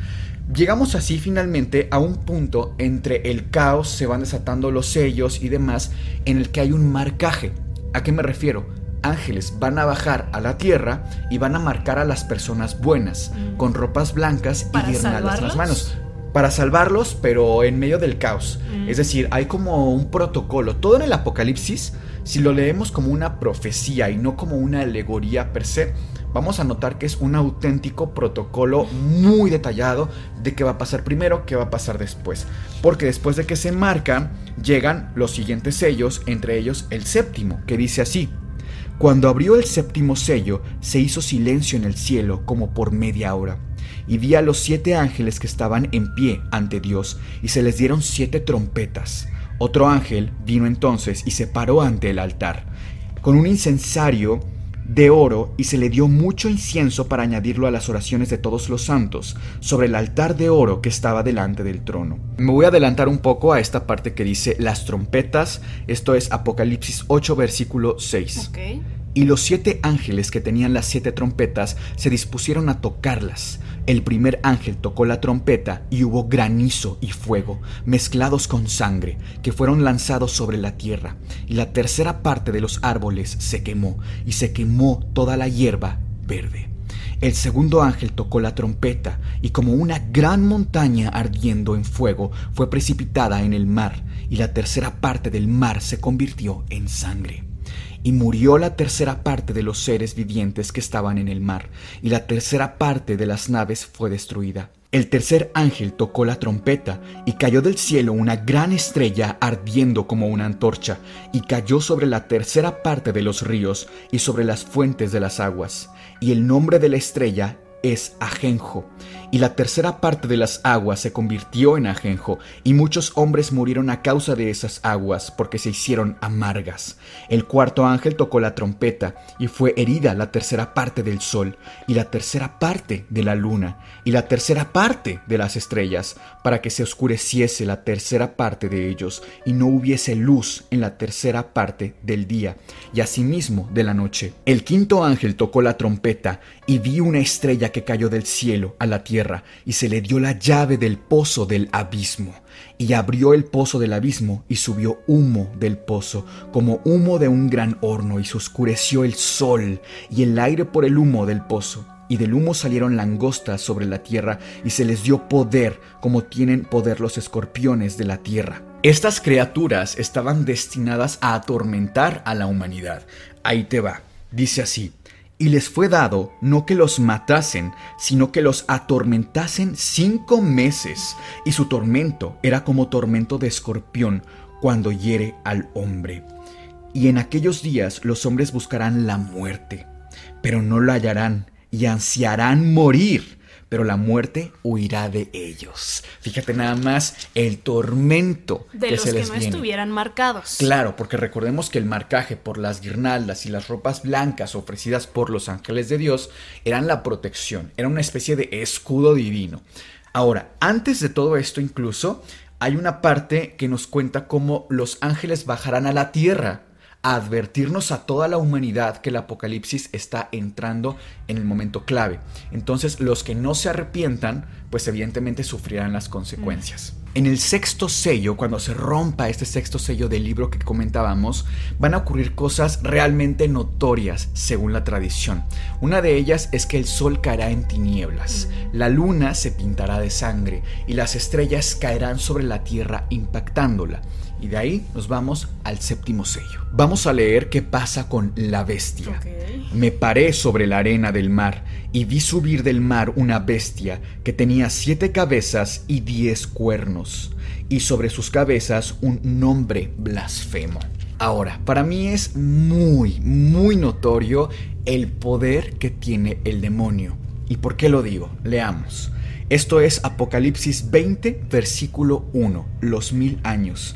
[SPEAKER 1] Llegamos así finalmente a un punto entre el caos, se van desatando los sellos y demás, en el que hay un marcaje. ¿A qué me refiero? Ángeles van a bajar a la tierra y van a marcar a las personas buenas,
[SPEAKER 2] Mm.
[SPEAKER 1] con ropas blancas y
[SPEAKER 2] ¿Para
[SPEAKER 1] guirnaldas en las manos para salvarlos, pero en medio del caos.
[SPEAKER 2] Mm.
[SPEAKER 1] Es decir, hay como un protocolo. Todo en el Apocalipsis, si lo leemos como una profecía y no como una alegoría per se, vamos a notar que es un auténtico protocolo muy detallado de qué va a pasar primero, qué va a pasar después. Porque después de que se marcan, llegan los siguientes sellos, entre ellos el séptimo, que dice así. Cuando abrió el séptimo sello, se hizo silencio en el cielo como por media hora. Y vi a los siete ángeles que estaban en pie ante Dios, y se les dieron siete trompetas. Otro ángel vino entonces y se paró ante el altar, con un incensario de oro, y se le dio mucho incienso para añadirlo a las oraciones de todos los santos, sobre el altar de oro que estaba delante del trono. Me voy a adelantar un poco a esta parte que dice las trompetas, esto es Apocalipsis 8, versículo 6.
[SPEAKER 2] Ok.
[SPEAKER 1] Y los siete ángeles que tenían las siete trompetas se dispusieron a tocarlas. El primer ángel tocó la trompeta y hubo granizo y fuego, mezclados con sangre, que fueron lanzados sobre la tierra. Y la tercera parte de los árboles se quemó, y se quemó toda la hierba verde. El segundo ángel tocó la trompeta, y como una gran montaña ardiendo en fuego fue precipitada en el mar, y la tercera parte del mar se convirtió en sangre. Y murió la tercera parte de los seres vivientes que estaban en el mar, y la tercera parte de las naves fue destruida. El tercer ángel tocó la trompeta, y cayó del cielo una gran estrella ardiendo como una antorcha, y cayó sobre la tercera parte de los ríos y sobre las fuentes de las aguas. Y el nombre de la estrella es ajenjo. Y la tercera parte de las aguas se convirtió en ajenjo, y muchos hombres murieron a causa de esas aguas, porque se hicieron amargas. El cuarto ángel tocó la trompeta, y fue herida la tercera parte del sol, y la tercera parte de la luna, y la tercera parte de las estrellas, para que se oscureciese la tercera parte de ellos, y no hubiese luz en la tercera parte del día, y asimismo de la noche. El quinto ángel tocó la trompeta, y vi una estrella que cayó del cielo a la tierra, y se le dio la llave del pozo del abismo. Y abrió el pozo del abismo, y subió humo del pozo, como humo de un gran horno, y se oscureció el sol y el aire por el humo del pozo. Y del humo salieron langostas sobre la tierra, y se les dio poder, como tienen poder los escorpiones de la tierra. Estas criaturas estaban destinadas a atormentar a la humanidad. Ahí te va. Dice así, y les fue dado no que los matasen, sino que los atormentasen cinco meses, y su tormento era como tormento de escorpión cuando hiere al hombre. Y en aquellos días los hombres buscarán la muerte, pero no la hallarán, y ansiarán morir, pero la muerte huirá de ellos. Fíjate nada más el tormento
[SPEAKER 2] de
[SPEAKER 1] que
[SPEAKER 2] los
[SPEAKER 1] se
[SPEAKER 2] que
[SPEAKER 1] les
[SPEAKER 2] no
[SPEAKER 1] viene.
[SPEAKER 2] estuvieran marcados.
[SPEAKER 1] Claro, porque recordemos que el marcaje por las guirnaldas y las ropas blancas ofrecidas por los ángeles de Dios eran la protección, era una especie de escudo divino. Ahora, antes de todo esto incluso, hay una parte que nos cuenta cómo los ángeles bajarán a la tierra advertirnos a toda la humanidad que el apocalipsis está entrando en el momento clave. Entonces los que no se arrepientan, pues evidentemente sufrirán las consecuencias. En el sexto sello, cuando se rompa este sexto sello del libro que comentábamos, van a ocurrir cosas realmente notorias según la tradición. Una de ellas es que el sol caerá en tinieblas, la luna se pintará de sangre y las estrellas caerán sobre la tierra impactándola. Y de ahí nos vamos al séptimo sello. Vamos a leer qué pasa con la bestia. Me paré sobre la arena del mar y vi subir del mar una bestia que tenía siete cabezas y diez cuernos, y sobre sus cabezas un nombre blasfemo. Ahora, para mí es muy, muy notorio el poder que tiene el demonio. ¿Y por qué lo digo? Leamos. Esto es Apocalipsis 20, versículo 1, los mil años.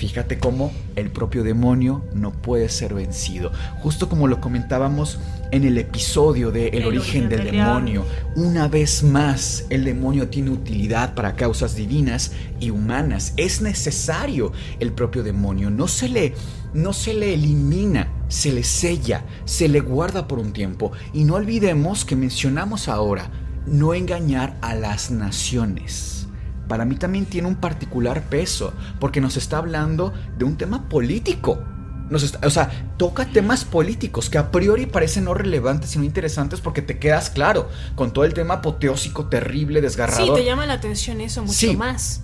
[SPEAKER 1] Fíjate cómo el propio demonio no puede ser vencido. Justo como lo comentábamos en el episodio de El, origen, del, demonio. Una vez más, el demonio tiene utilidad para causas divinas y humanas. Es necesario el propio demonio. No se le, no se le elimina, se le sella, se le guarda por un tiempo. Y no olvidemos que mencionamos ahora no engañar a las naciones para mí también tiene un particular peso, porque nos está hablando de un tema político. Nos está, o sea, toca temas políticos que a priori parecen no relevantes y no interesantes porque te quedas claro con todo el tema apoteósico, terrible, desgarrador.
[SPEAKER 2] Sí, te llama la atención eso mucho
[SPEAKER 1] Sí.
[SPEAKER 2] más.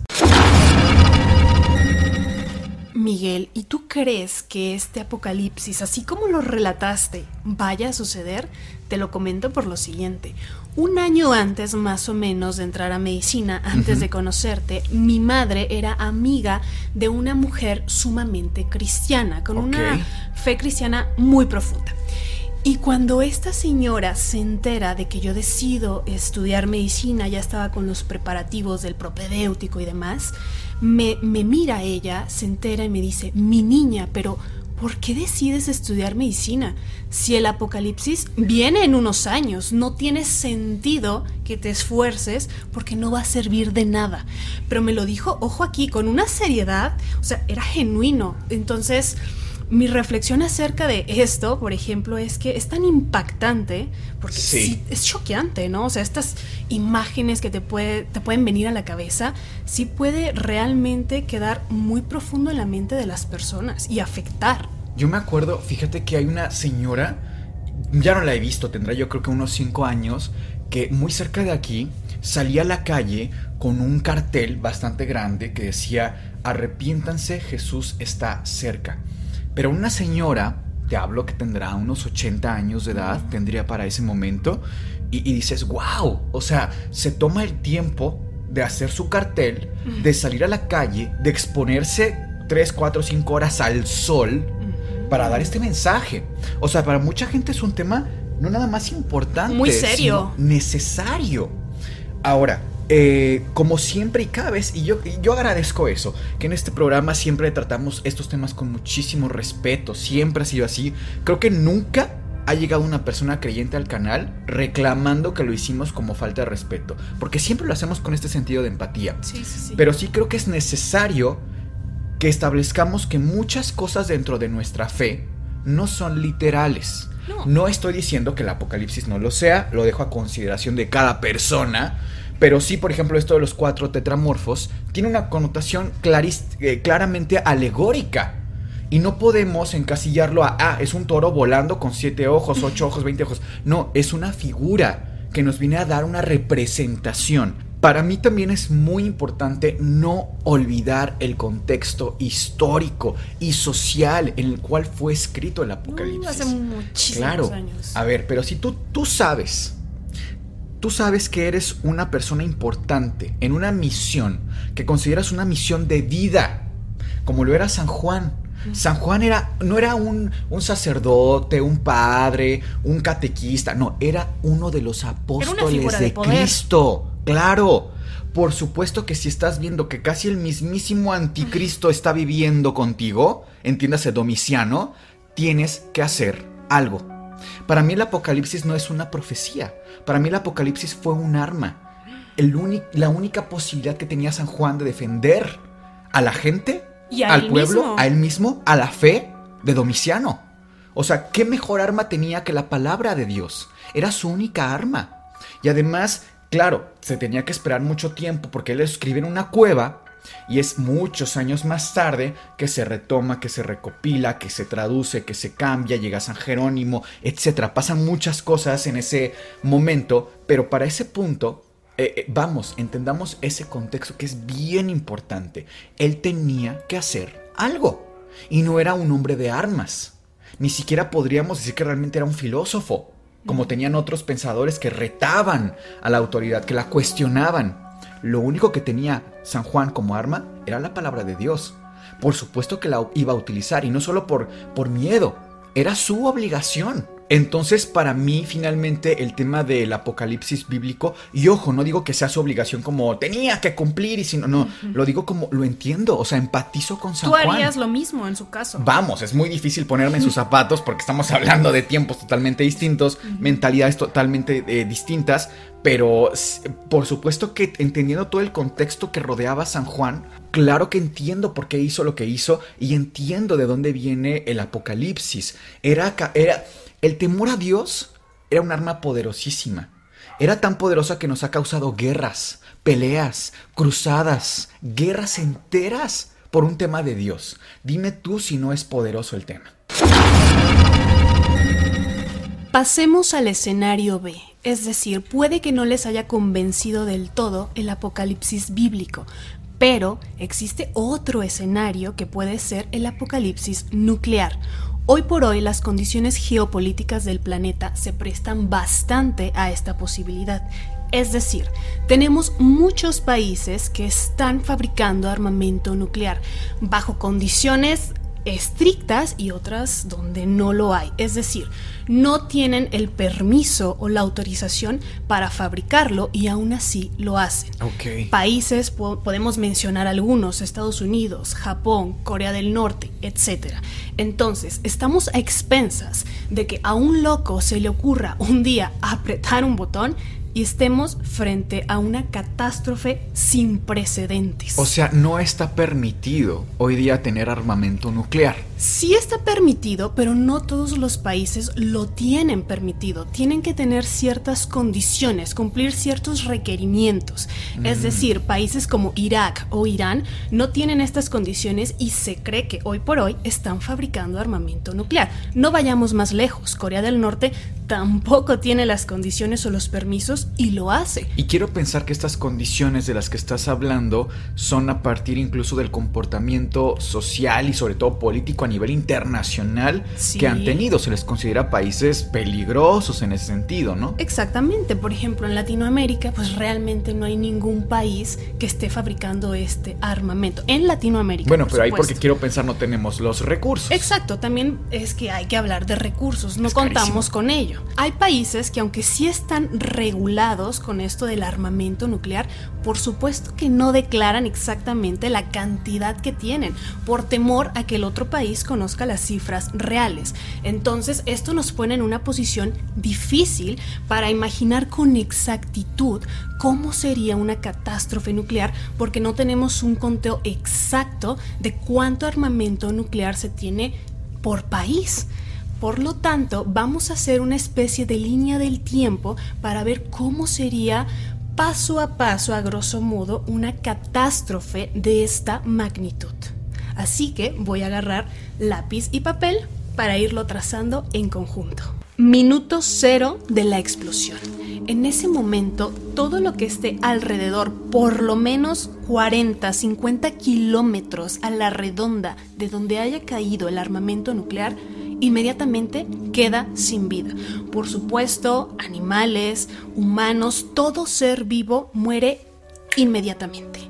[SPEAKER 2] Miguel, ¿y tú crees que este apocalipsis, así como lo relataste, vaya a suceder? Te lo comento por lo siguiente. Un año antes, más o menos, de entrar a medicina, antes de conocerte, mi madre era amiga de una mujer sumamente cristiana, con una fe cristiana muy profunda. Y cuando esta señora se entera de que yo decido estudiar medicina, ya estaba con los preparativos del propedéutico y demás, me, me mira ella, se entera y me dice, mi niña, pero ¿por qué decides estudiar medicina? Si el apocalipsis viene en unos años, no tiene sentido que te esfuerces porque no va a servir de nada. Pero me lo dijo, ojo aquí, con una seriedad, o sea, era genuino. Entonces mi reflexión acerca de esto, por ejemplo, es que es tan impactante, porque
[SPEAKER 1] Sí.
[SPEAKER 2] sí, es choqueante, ¿no? O sea, estas imágenes que te, puede, te pueden venir a la cabeza, sí puede realmente quedar muy profundo en la mente de las personas y afectar.
[SPEAKER 1] Yo me acuerdo, fíjate que hay una señora, ya no la he visto, tendrá yo creo que unos 5 años, que muy cerca de aquí salía a la calle con un cartel bastante grande que decía, arrepiéntanse, Jesús está cerca. Pero una señora, te hablo que tendrá unos 80 años de edad, tendría para ese momento, y, dices, wow, o sea, se toma el tiempo de hacer su cartel, de salir a la calle, de exponerse 3, 4, 5 horas al sol para dar este mensaje. O sea, para mucha gente es un tema no nada más importante,
[SPEAKER 2] muy serio,
[SPEAKER 1] necesario. Ahora, eh, como siempre y cada vez, y yo, yo agradezco eso, que en este programa siempre tratamos estos temas con muchísimo respeto, siempre ha sido así. Creo que nunca ha llegado una persona creyente al canal reclamando que lo hicimos como falta de respeto, porque siempre lo hacemos con este sentido de empatía.
[SPEAKER 2] Sí, sí, sí.
[SPEAKER 1] Pero sí creo que es necesario que establezcamos que muchas cosas dentro de nuestra fe no son literales. No. no estoy diciendo que el apocalipsis no lo sea, lo dejo a consideración de cada persona pero sí, por ejemplo, esto de los cuatro tetramorfos tiene una connotación eh, claramente alegórica. Y no podemos encasillarlo a, ah, es un toro volando con siete ojos, ocho ojos, veinte ojos. No, es una figura que nos viene a dar una representación. Para mí también es muy importante no olvidar el contexto histórico y social en el cual fue escrito el Apocalipsis.
[SPEAKER 2] hace muchísimos
[SPEAKER 1] claro.
[SPEAKER 2] años.
[SPEAKER 1] A ver, pero si tú, tú sabes tú sabes que eres una persona importante en una misión, que consideras una misión de vida, como lo era San Juan. San Juan era, no era un, un sacerdote, un padre, un catequista, no, era uno de los apóstoles de, Cristo. Claro. Por supuesto que si estás viendo que casi el mismísimo anticristo está viviendo contigo, entiéndase Domiciano, tienes que hacer algo. Para mí el Apocalipsis no es una profecía. Para mí el Apocalipsis fue un arma. El la única posibilidad que tenía San Juan de defender a la gente, al pueblo, a él mismo, a la fe de Domiciano. O sea, ¿qué mejor arma tenía que la palabra de Dios? Era su única arma. Y además, claro, se tenía que esperar mucho tiempo porque él escribe en una cueva y es muchos años más tarde que se retoma, que se recopila, que se traduce, que se cambia, llega San Jerónimo, etc. Pasan muchas cosas en ese momento, pero para ese punto, eh, eh, vamos, entendamos ese contexto que es bien importante. Él tenía que hacer algo y no era un hombre de armas. Ni siquiera podríamos decir que realmente era un filósofo, como tenían otros pensadores que retaban a la autoridad, que la cuestionaban. Lo único que tenía San Juan como arma era la palabra de Dios. Por supuesto que la iba a utilizar y no solo por, por miedo, era su obligación. Entonces, para mí, finalmente, el tema del apocalipsis bíblico, y ojo, no digo que sea su obligación como tenía que cumplir, y si no, no, lo digo como lo entiendo, o sea, empatizo con San
[SPEAKER 2] Juan.
[SPEAKER 1] Tú
[SPEAKER 2] harías lo mismo en su caso.
[SPEAKER 1] Vamos, es muy difícil ponerme en sus zapatos porque estamos hablando de tiempos totalmente distintos, mentalidades totalmente eh, distintas, pero por supuesto que entendiendo todo el contexto que rodeaba a San Juan, claro que entiendo por qué hizo lo que hizo y entiendo de dónde viene el apocalipsis. Era, era el temor a Dios era un arma poderosísima. Era tan poderosa que nos ha causado guerras, peleas, cruzadas, guerras enteras por un tema de Dios. Dime tú si no es poderoso el tema.
[SPEAKER 2] Pasemos al escenario B, es decir, puede que no les haya convencido del todo el apocalipsis bíblico, pero existe otro escenario que puede ser el apocalipsis nuclear, Hoy por hoy las condiciones geopolíticas del planeta se prestan bastante a esta posibilidad. Es decir, tenemos muchos países que están fabricando armamento nuclear bajo condiciones estrictas y otras donde no lo hay. Es decir, no tienen el permiso o la autorización para fabricarlo y aún así lo hacen. Países, podemos mencionar algunos, Estados Unidos, Japón, Corea del Norte, etc. Entonces, estamos a expensas de que a un loco se le ocurra un día apretar un botón y estemos frente a una catástrofe sin precedentes.
[SPEAKER 1] O sea, no está permitido hoy día tener armamento nuclear.
[SPEAKER 2] Sí está permitido, pero no todos los países lo tienen permitido. Tienen que tener ciertas condiciones, cumplir ciertos requerimientos. Es mm. decir, países como Irak o Irán no tienen estas condiciones y se cree que hoy por hoy están fabricando armamento nuclear. No vayamos más lejos. Corea del Norte tampoco tiene las condiciones o los permisos y lo hace.
[SPEAKER 1] Y quiero pensar que estas condiciones de las que estás hablando son a partir incluso del comportamiento social y sobre todo político a nivel internacional que han tenido. Se les considera países peligrosos en ese sentido, ¿no?
[SPEAKER 2] Exactamente. Por ejemplo, en Latinoamérica, pues realmente no hay ningún país que esté fabricando este armamento. En Latinoamérica.
[SPEAKER 1] Bueno, pero ahí porque quiero pensar no tenemos los recursos.
[SPEAKER 2] Exacto. También es que hay que hablar de recursos. No contamos con Hay países que aunque sí están regulados con esto del armamento nuclear, por supuesto que no declaran exactamente la cantidad que tienen, por temor a que el otro país conozca las cifras reales. Entonces, esto nos pone en una posición difícil para imaginar con exactitud cómo sería una catástrofe nuclear porque no tenemos un conteo exacto de cuánto armamento nuclear se tiene por país. Por lo tanto, vamos a hacer una especie de línea del tiempo para ver cómo sería paso a paso, a grosso modo, una catástrofe de esta magnitud. Así que voy a agarrar lápiz y papel para irlo trazando en conjunto. Minuto cero de la explosión. En ese momento, todo lo que esté alrededor, por lo menos 40, 50 kilómetros a la redonda de donde haya caído el armamento nuclear, inmediatamente queda sin vida. Por supuesto, animales, humanos, todo ser vivo muere inmediatamente.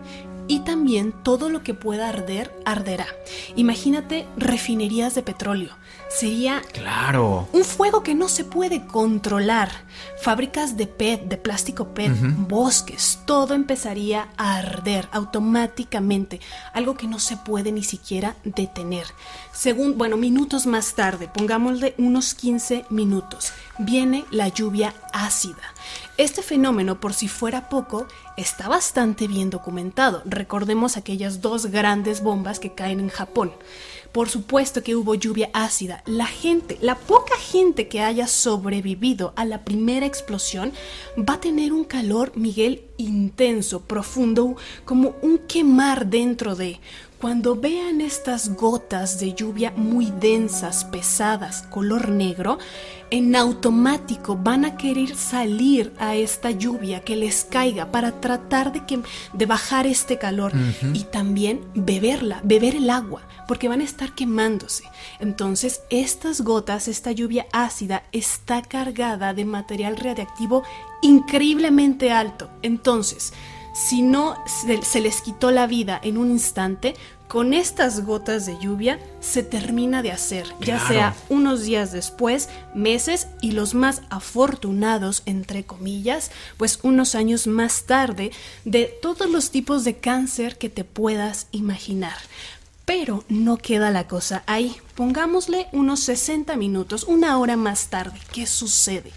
[SPEAKER 2] Y también todo lo que pueda arder, arderá. Imagínate refinerías de petróleo sería
[SPEAKER 1] claro.
[SPEAKER 2] un fuego que no se puede controlar. Fábricas de PET, de plástico PET, bosques, todo empezaría a arder automáticamente, algo que no se puede ni siquiera detener. Según, bueno, minutos más tarde, pongámosle unos 15 minutos, viene la lluvia ácida. Este fenómeno, por si fuera poco, está bastante bien documentado. Recordemos aquellas dos grandes bombas que caen en Japón. Por supuesto que hubo lluvia ácida. La gente, la poca gente que haya sobrevivido a la primera explosión va a tener un calor, Miguel, intenso, profundo, como un quemar dentro de cuando vean estas gotas de lluvia muy densas, pesadas, color negro, en automático van a querer salir a esta lluvia que les caiga para tratar de, que, de bajar este calor y también beberla, beber el agua, porque van a estar quemándose. Entonces, estas gotas, esta lluvia ácida, está cargada de material radiactivo increíblemente alto. Entonces, si no se, les quitó la vida en un instante, con estas gotas de lluvia se termina de hacer, ya sea unos días después, meses y los más afortunados, entre comillas, pues unos años más tarde, de todos los tipos de cáncer que te puedas imaginar. Pero no queda la cosa ahí. Pongámosle unos 60 minutos, una hora más tarde. ¿Qué sucede?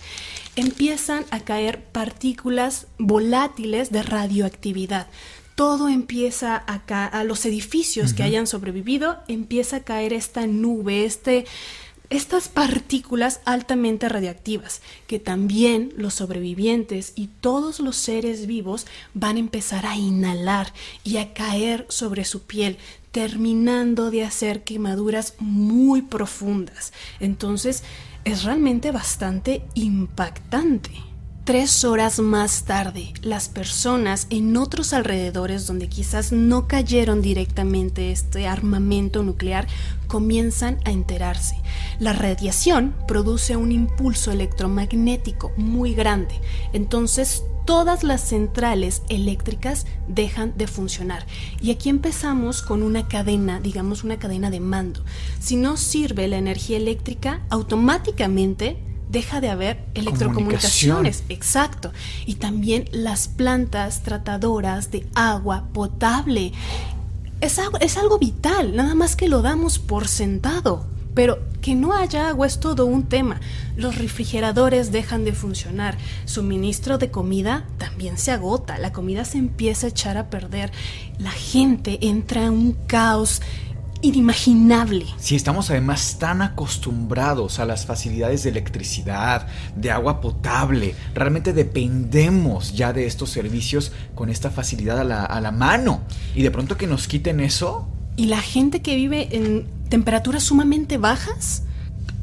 [SPEAKER 2] Empiezan a caer partículas volátiles de radioactividad. Todo empieza a caer, a los edificios que hayan sobrevivido, empieza a caer esta nube, este, estas partículas altamente radiactivas, que también los sobrevivientes y todos los seres vivos van a empezar a inhalar y a caer sobre su piel, terminando de hacer quemaduras muy profundas. Entonces, es realmente bastante impactante. Tres horas más tarde, las personas en otros alrededores donde quizás no cayeron directamente este armamento nuclear comienzan a enterarse. La radiación produce un impulso electromagnético muy grande, entonces todas las centrales eléctricas dejan de funcionar. Y aquí empezamos con una cadena, digamos una cadena de mando. Si no sirve la energía eléctrica, automáticamente deja de haber electrocomunicaciones. Exacto. Y también las plantas tratadoras de agua potable. Es algo, es algo vital, nada más que lo damos por sentado. Pero que no haya agua es todo un tema. Los refrigeradores dejan de funcionar. Suministro de comida también se agota. La comida se empieza a echar a perder. La gente entra en un caos inimaginable.
[SPEAKER 1] Si estamos además tan acostumbrados a las facilidades de electricidad, de agua potable, realmente dependemos ya de estos servicios con esta facilidad a la, mano. Y de pronto que nos quiten eso.
[SPEAKER 2] Y la gente que vive en temperaturas sumamente bajas,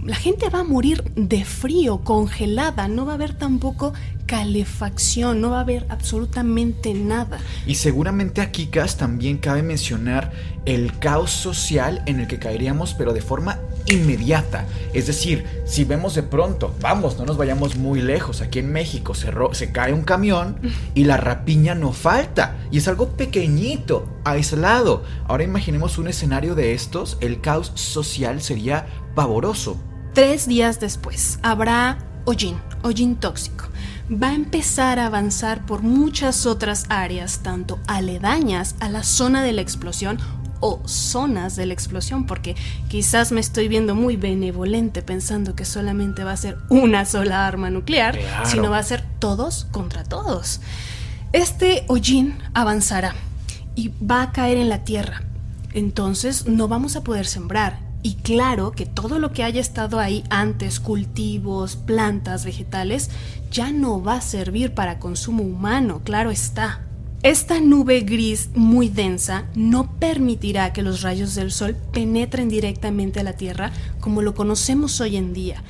[SPEAKER 2] la gente va a morir de frío, congelada, no va a haber tampoco calefacción, no va a haber absolutamente nada.
[SPEAKER 1] Y seguramente aquí, Cas, también cabe mencionar el caos social en el que caeríamos, pero de forma inmediata. Es decir, si vemos de pronto, vamos, no nos vayamos muy lejos, aquí en México se, se cae un camión y la rapiña no falta. Y es algo pequeñito, aislado. Ahora imaginemos un escenario de estos, el caos social sería pavoroso.
[SPEAKER 2] Tres días después, habrá hollín, hollín tóxico va a empezar a avanzar por muchas otras áreas, tanto aledañas a la zona de la explosión o zonas de la explosión, porque quizás me estoy viendo muy benevolente pensando que solamente va a ser una sola arma nuclear, sino va a ser todos contra todos. Este hollín avanzará y va a caer en la tierra. Entonces no vamos a poder sembrar. Y claro que todo lo que haya estado ahí antes, cultivos, plantas, vegetales, ya no va a servir para consumo humano, claro está. Esta nube gris muy densa no permitirá que los rayos del sol penetren directamente a la Tierra como lo conocemos hoy en día.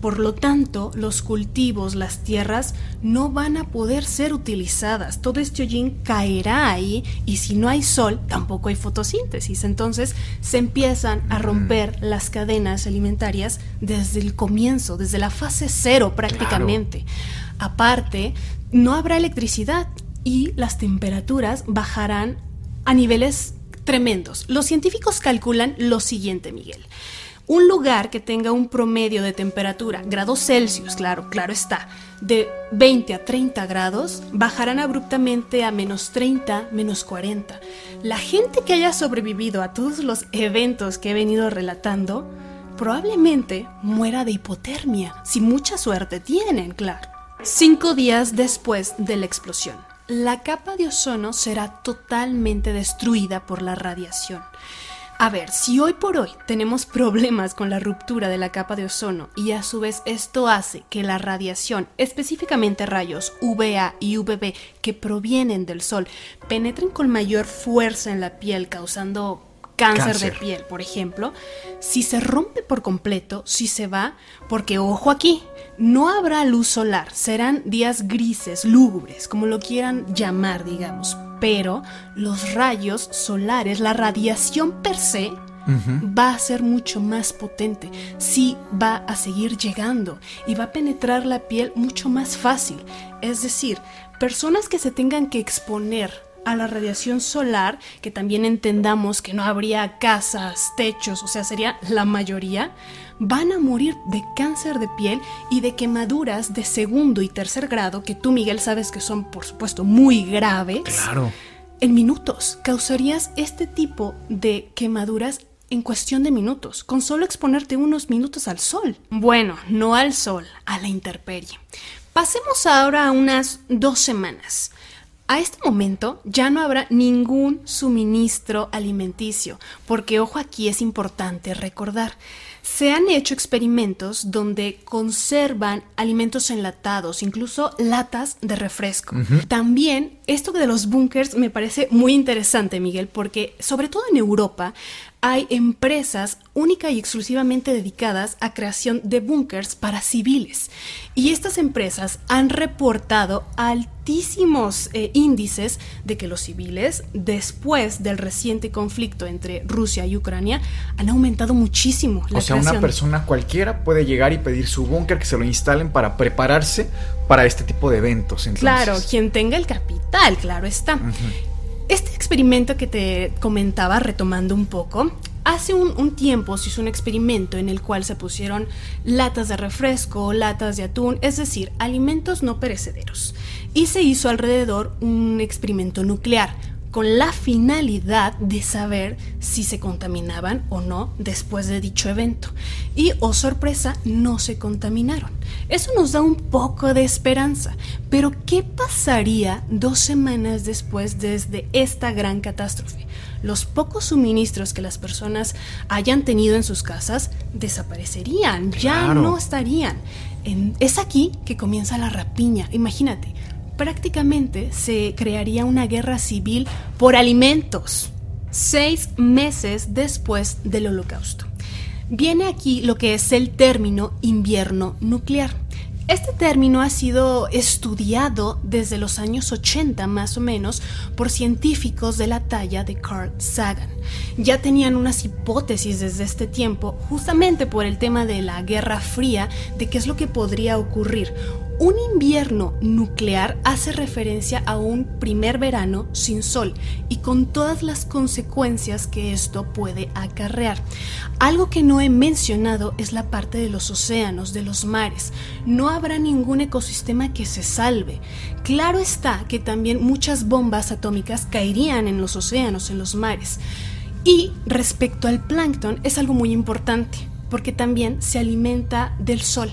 [SPEAKER 2] Por lo tanto, los cultivos, las tierras, no van a poder ser utilizadas. Todo este hollín caerá ahí y si no hay sol, tampoco hay fotosíntesis. Entonces se empiezan a romper las cadenas alimentarias desde el comienzo, desde la fase cero prácticamente. Aparte, no habrá electricidad y las temperaturas bajarán a niveles tremendos. Los científicos calculan lo siguiente, Miguel. Un lugar que tenga un promedio de temperatura, grados Celsius, claro, claro está, de 20 a 30 grados, bajarán abruptamente a menos 30, menos 40. La gente que haya sobrevivido a todos los eventos que he venido relatando, probablemente muera de hipotermia, si mucha suerte tienen, claro. Cinco días después de la explosión, la capa de ozono será totalmente destruida por la radiación. A ver, si hoy por hoy tenemos problemas con la ruptura de la capa de ozono y a su vez esto hace que la radiación, específicamente rayos UVA y UVB que provienen del sol, penetren con mayor fuerza en la piel causando cáncer, de piel, por ejemplo, si se rompe por completo, si se va, porque ojo aquí, no habrá luz solar, serán días grises, lúgubres, como lo quieran llamar, digamos, pero los rayos solares, la radiación per se, va a ser mucho más potente, sí va a seguir llegando y va a penetrar la piel mucho más fácil. Es decir, personas que se tengan que exponer a la radiación solar, que también entendamos que no habría casas, techos, o sea, sería la mayoría, van a morir de cáncer de piel y de quemaduras de segundo y tercer grado, que tú, Miguel, sabes que son, por supuesto, muy graves.
[SPEAKER 1] Claro.
[SPEAKER 2] En minutos causarías este tipo de quemaduras en cuestión de minutos, con solo exponerte unos minutos al sol. Bueno, no al sol, a la intemperie. Pasemos ahora a unas dos semanas. A este momento ya no habrá ningún suministro alimenticio, porque ojo aquí es importante recordar, se han hecho experimentos donde conservan alimentos enlatados, incluso latas de refresco. También esto de los bunkers me parece muy interesante, Miguel, porque sobre todo en Europa hay empresas única y exclusivamente dedicadas a creación de búnkers para civiles. Y estas empresas han reportado altísimos eh, índices de que los civiles, después del reciente conflicto entre Rusia y Ucrania, han aumentado muchísimo.
[SPEAKER 1] La o sea, una persona cualquiera puede llegar y pedir su búnker que se lo instalen para prepararse para este tipo de eventos.
[SPEAKER 2] Claro, quien tenga el capital, claro está. Este experimento que te comentaba, retomando un poco, hace un, tiempo se hizo un experimento en el cual se pusieron latas de refresco, latas de atún, es decir, alimentos no perecederos. Y se hizo alrededor un experimento nuclear con la finalidad de saber si se contaminaban o no después de dicho evento. Y, oh sorpresa, no se contaminaron. Eso nos da un poco de esperanza. Pero, ¿qué pasaría dos semanas después desde esta gran catástrofe? Los pocos suministros que las personas hayan tenido en sus casas desaparecerían, ya no estarían. es aquí que comienza la rapiña. Imagínate, prácticamente se crearía una guerra civil por alimentos, seis meses después del holocausto. Viene aquí lo que es el término invierno nuclear. Este término ha sido estudiado desde los años 80 más o menos por científicos de la talla de Carl Sagan. Ya tenían unas hipótesis desde este tiempo, justamente por el tema de la Guerra Fría, de qué es lo que podría ocurrir. Un invierno nuclear hace referencia a un primer verano sin sol y con todas las consecuencias que esto puede acarrear. Algo que no he mencionado es la parte de los océanos, de los mares. No habrá ningún ecosistema que se salve. Claro está que también muchas bombas atómicas caerían en los océanos, en los mares. Y respecto al plancton es algo muy importante porque también se alimenta del sol.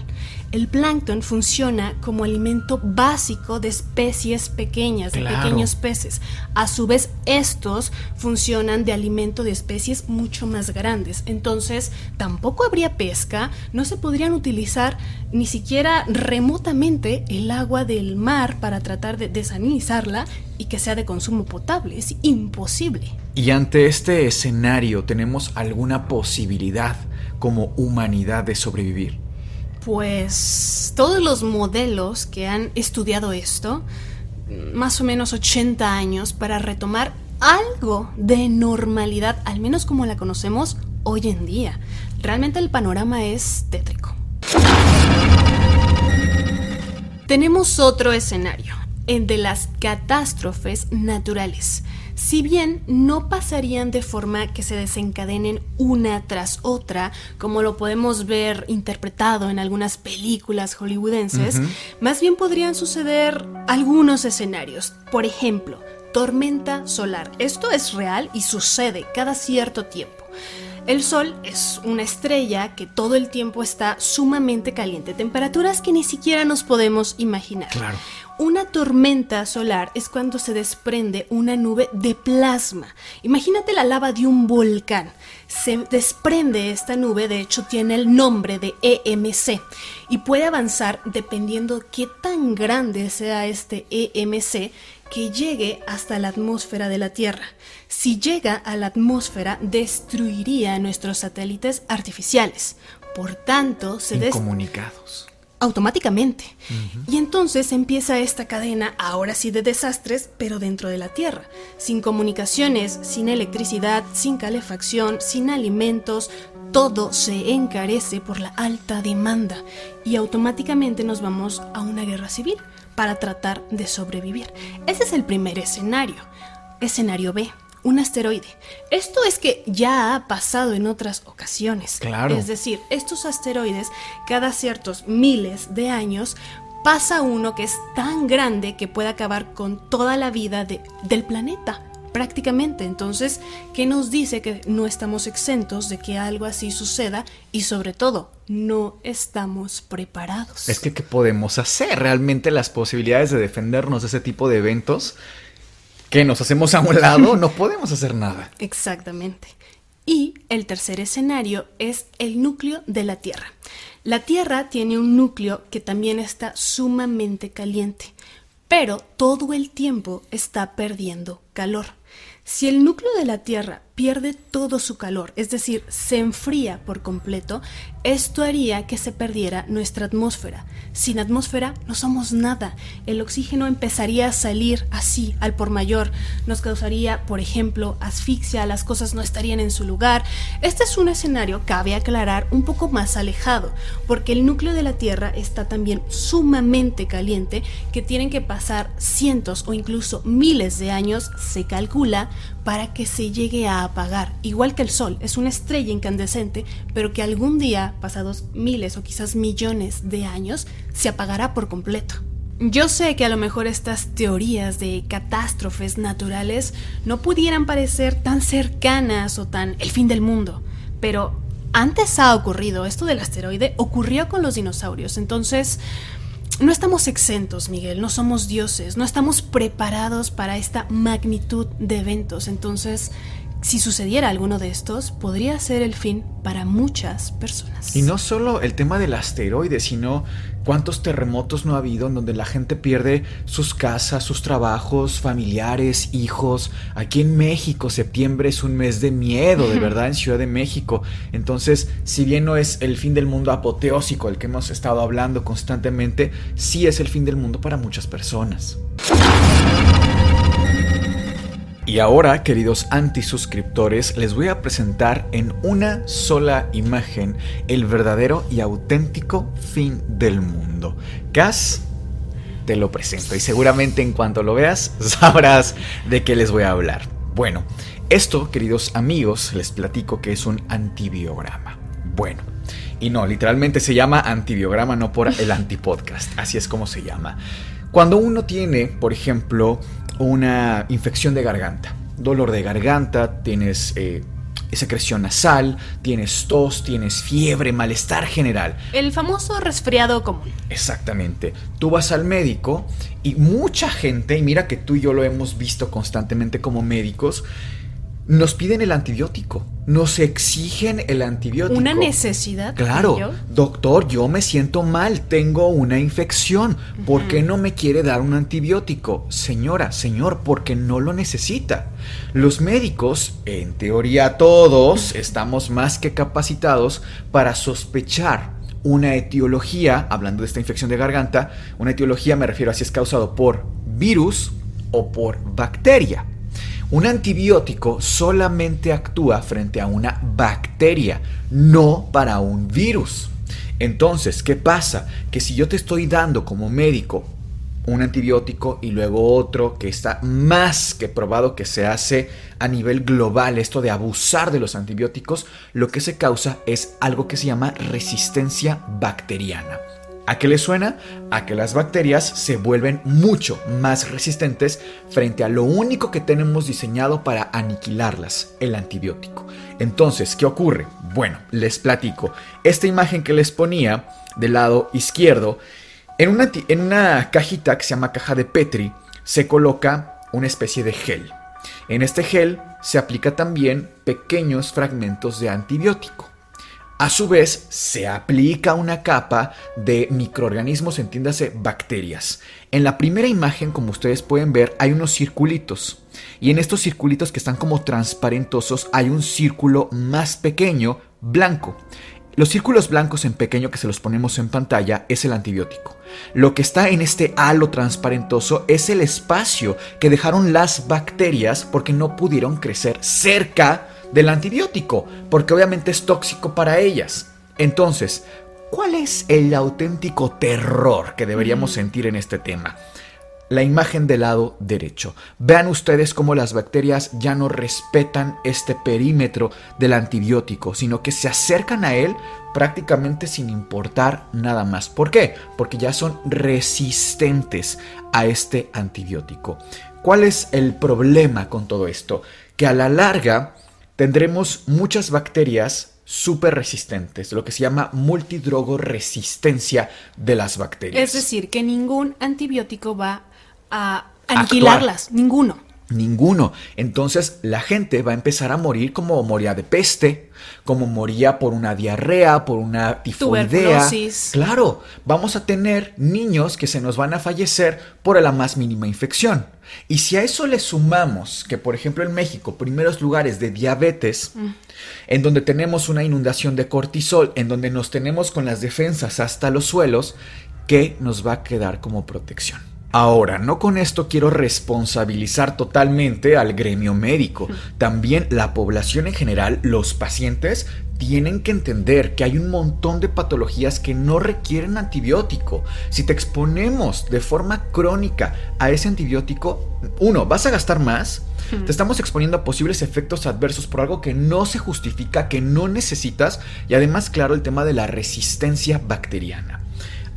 [SPEAKER 2] El plancton funciona como alimento básico de especies pequeñas, de pequeños peces. A su vez, estos funcionan de alimento de especies mucho más grandes. Entonces, tampoco habría pesca, no se podrían utilizar ni siquiera remotamente el agua del mar para tratar de desalinizarla y que sea de consumo potable. Es imposible.
[SPEAKER 1] Y ante este escenario, ¿tenemos alguna posibilidad como humanidad de sobrevivir?
[SPEAKER 2] Pues todos los modelos que han estudiado esto, más o menos 80 años para retomar algo de normalidad, al menos como la conocemos hoy en día. Realmente el panorama es tétrico. Tenemos otro escenario, el de las catástrofes naturales si bien no pasarían de forma que se desencadenen una tras otra, como lo podemos ver interpretado en algunas películas hollywoodenses, más bien podrían suceder algunos escenarios. Por ejemplo, tormenta solar. Esto es real y sucede cada cierto tiempo. El Sol es una estrella que todo el tiempo está sumamente caliente, temperaturas que ni siquiera nos podemos imaginar.
[SPEAKER 1] Claro.
[SPEAKER 2] Una tormenta solar es cuando se desprende una nube de plasma. Imagínate la lava de un volcán. Se desprende esta nube, de hecho tiene el nombre de EMC y puede avanzar dependiendo qué tan grande sea este EMC que llegue hasta la atmósfera de la Tierra. Si llega a la atmósfera, destruiría nuestros satélites artificiales. Por tanto, se
[SPEAKER 1] comunicados
[SPEAKER 2] automáticamente. Y entonces empieza esta cadena, ahora sí de desastres, pero dentro de la Tierra, sin comunicaciones, sin electricidad, sin calefacción, sin alimentos, todo se encarece por la alta demanda y automáticamente nos vamos a una guerra civil para tratar de sobrevivir. Ese es el primer escenario. Escenario B un asteroide. Esto es que ya ha pasado en otras ocasiones.
[SPEAKER 1] Claro.
[SPEAKER 2] Es decir, estos asteroides, cada ciertos miles de años, pasa uno que es tan grande que puede acabar con toda la vida del planeta. Prácticamente, entonces, ¿qué nos dice que no estamos exentos de que algo así suceda y sobre todo no estamos preparados?
[SPEAKER 1] Es que, ¿qué podemos hacer? Realmente las posibilidades de defendernos de ese tipo de eventos que nos hacemos a un lado, no podemos hacer nada.
[SPEAKER 2] Exactamente. Y el tercer escenario es el núcleo de la Tierra. La Tierra tiene un núcleo que también está sumamente caliente, pero todo el tiempo está perdiendo Si el núcleo de la Tierra pierde todo su calor, es decir, se enfría por completo, esto haría que se perdiera nuestra atmósfera. Sin atmósfera no somos nada. El oxígeno empezaría a salir así, al por mayor. Nos causaría, por ejemplo, asfixia, las cosas no estarían en su lugar. Este es un escenario, cabe aclarar, un poco más alejado, porque el núcleo de la Tierra está también sumamente caliente, que tienen que pasar cientos o incluso miles de años, se calcula, para que se llegue a apagar, igual que el Sol, es una estrella incandescente, pero que algún día, pasados miles o quizás millones de años, se apagará por completo. Yo sé que a lo mejor estas teorías de catástrofes naturales no pudieran parecer tan cercanas o tan el fin del mundo, pero antes ha ocurrido, esto del asteroide ocurrió con los dinosaurios, entonces no estamos exentos, Miguel, no somos dioses, no estamos preparados para esta magnitud de eventos. Entonces, si sucediera alguno de estos, podría ser el fin para muchas personas.
[SPEAKER 1] Y no solo el tema del asteroide, sino ¿Cuántos terremotos no ha habido en donde la gente pierde sus casas, sus trabajos, familiares, hijos? Aquí en México, septiembre es un mes de miedo, de verdad, en Ciudad de México. Entonces, si bien no es el fin del mundo apoteósico el que hemos estado hablando constantemente, sí es el fin del mundo para muchas personas. Y ahora, queridos antisuscriptores, les voy a presentar en una sola imagen el verdadero y auténtico fin del mundo. Cas, te lo presento y seguramente en cuanto lo veas sabrás de qué les voy a hablar. Bueno, esto, queridos amigos, les platico que es un antibiograma. Bueno, y no, literalmente se llama antibiograma, no por el antipodcast, así es como se llama. Cuando uno tiene, por ejemplo, una infección de garganta, dolor de garganta, tienes eh, secreción nasal, tienes tos, tienes fiebre, malestar general.
[SPEAKER 2] El famoso resfriado común.
[SPEAKER 1] Exactamente. Tú vas al médico y mucha gente, y mira que tú y yo lo hemos visto constantemente como médicos, nos piden el antibiótico, nos exigen el antibiótico.
[SPEAKER 2] ¿Una necesidad?
[SPEAKER 1] Claro, doctor, yo me siento mal, tengo una infección, ¿por qué no me quiere dar un antibiótico? Señora, señor, porque no lo necesita. Los médicos, en teoría todos, estamos más que capacitados para sospechar una etiología, hablando de esta infección de garganta, una etiología me refiero a si es causado por virus o por bacteria. Un antibiótico solamente actúa frente a una bacteria, no para un virus. Entonces, ¿qué pasa? Que si yo te estoy dando como médico un antibiótico y luego otro que está más que probado que se hace a nivel global, esto de abusar de los antibióticos, lo que se causa es algo que se llama resistencia bacteriana. ¿A qué le suena? A que las bacterias se vuelven mucho más resistentes frente a lo único que tenemos diseñado para aniquilarlas, el antibiótico. Entonces, ¿qué ocurre? Bueno, les platico. Esta imagen que les ponía del lado izquierdo, en una, en una cajita que se llama caja de Petri, se coloca una especie de gel. En este gel se aplica también pequeños fragmentos de antibiótico. A su vez, se aplica una capa de microorganismos, entiéndase bacterias. En la primera imagen, como ustedes pueden ver, hay unos circulitos. Y en estos circulitos que están como transparentosos hay un círculo más pequeño, blanco. Los círculos blancos en pequeño que se los ponemos en pantalla es el antibiótico. Lo que está en este halo transparentoso es el espacio que dejaron las bacterias porque no pudieron crecer cerca del antibiótico, porque obviamente es tóxico para ellas. Entonces, ¿cuál es el auténtico terror que deberíamos sentir en este tema? La imagen del lado derecho. Vean ustedes cómo las bacterias ya no respetan este perímetro del antibiótico, sino que se acercan a él prácticamente sin importar nada más. ¿Por qué? Porque ya son resistentes a este antibiótico. ¿Cuál es el problema con todo esto? Que a la larga tendremos muchas bacterias súper resistentes, lo que se llama multidrogo resistencia de las bacterias.
[SPEAKER 2] Es decir, que ningún antibiótico va a aniquilarlas, ninguno.
[SPEAKER 1] Ninguno. Entonces la gente va a empezar a morir como moría de peste, como moría por una diarrea, por una tifoidea. Claro, vamos a tener niños que se nos van a fallecer por la más mínima infección. Y si a eso le sumamos que, por ejemplo, en México, primeros lugares de diabetes, mm. en donde tenemos una inundación de cortisol, en donde nos tenemos con las defensas hasta los suelos, ¿qué nos va a quedar como protección? Ahora, no con esto quiero responsabilizar totalmente al gremio médico. También la población en general, los pacientes, tienen que entender que hay un montón de patologías que no requieren antibiótico. Si te exponemos de forma crónica a ese antibiótico, uno, vas a gastar más, te estamos exponiendo a posibles efectos adversos por algo que no se justifica, que no necesitas, y además, claro, el tema de la resistencia bacteriana.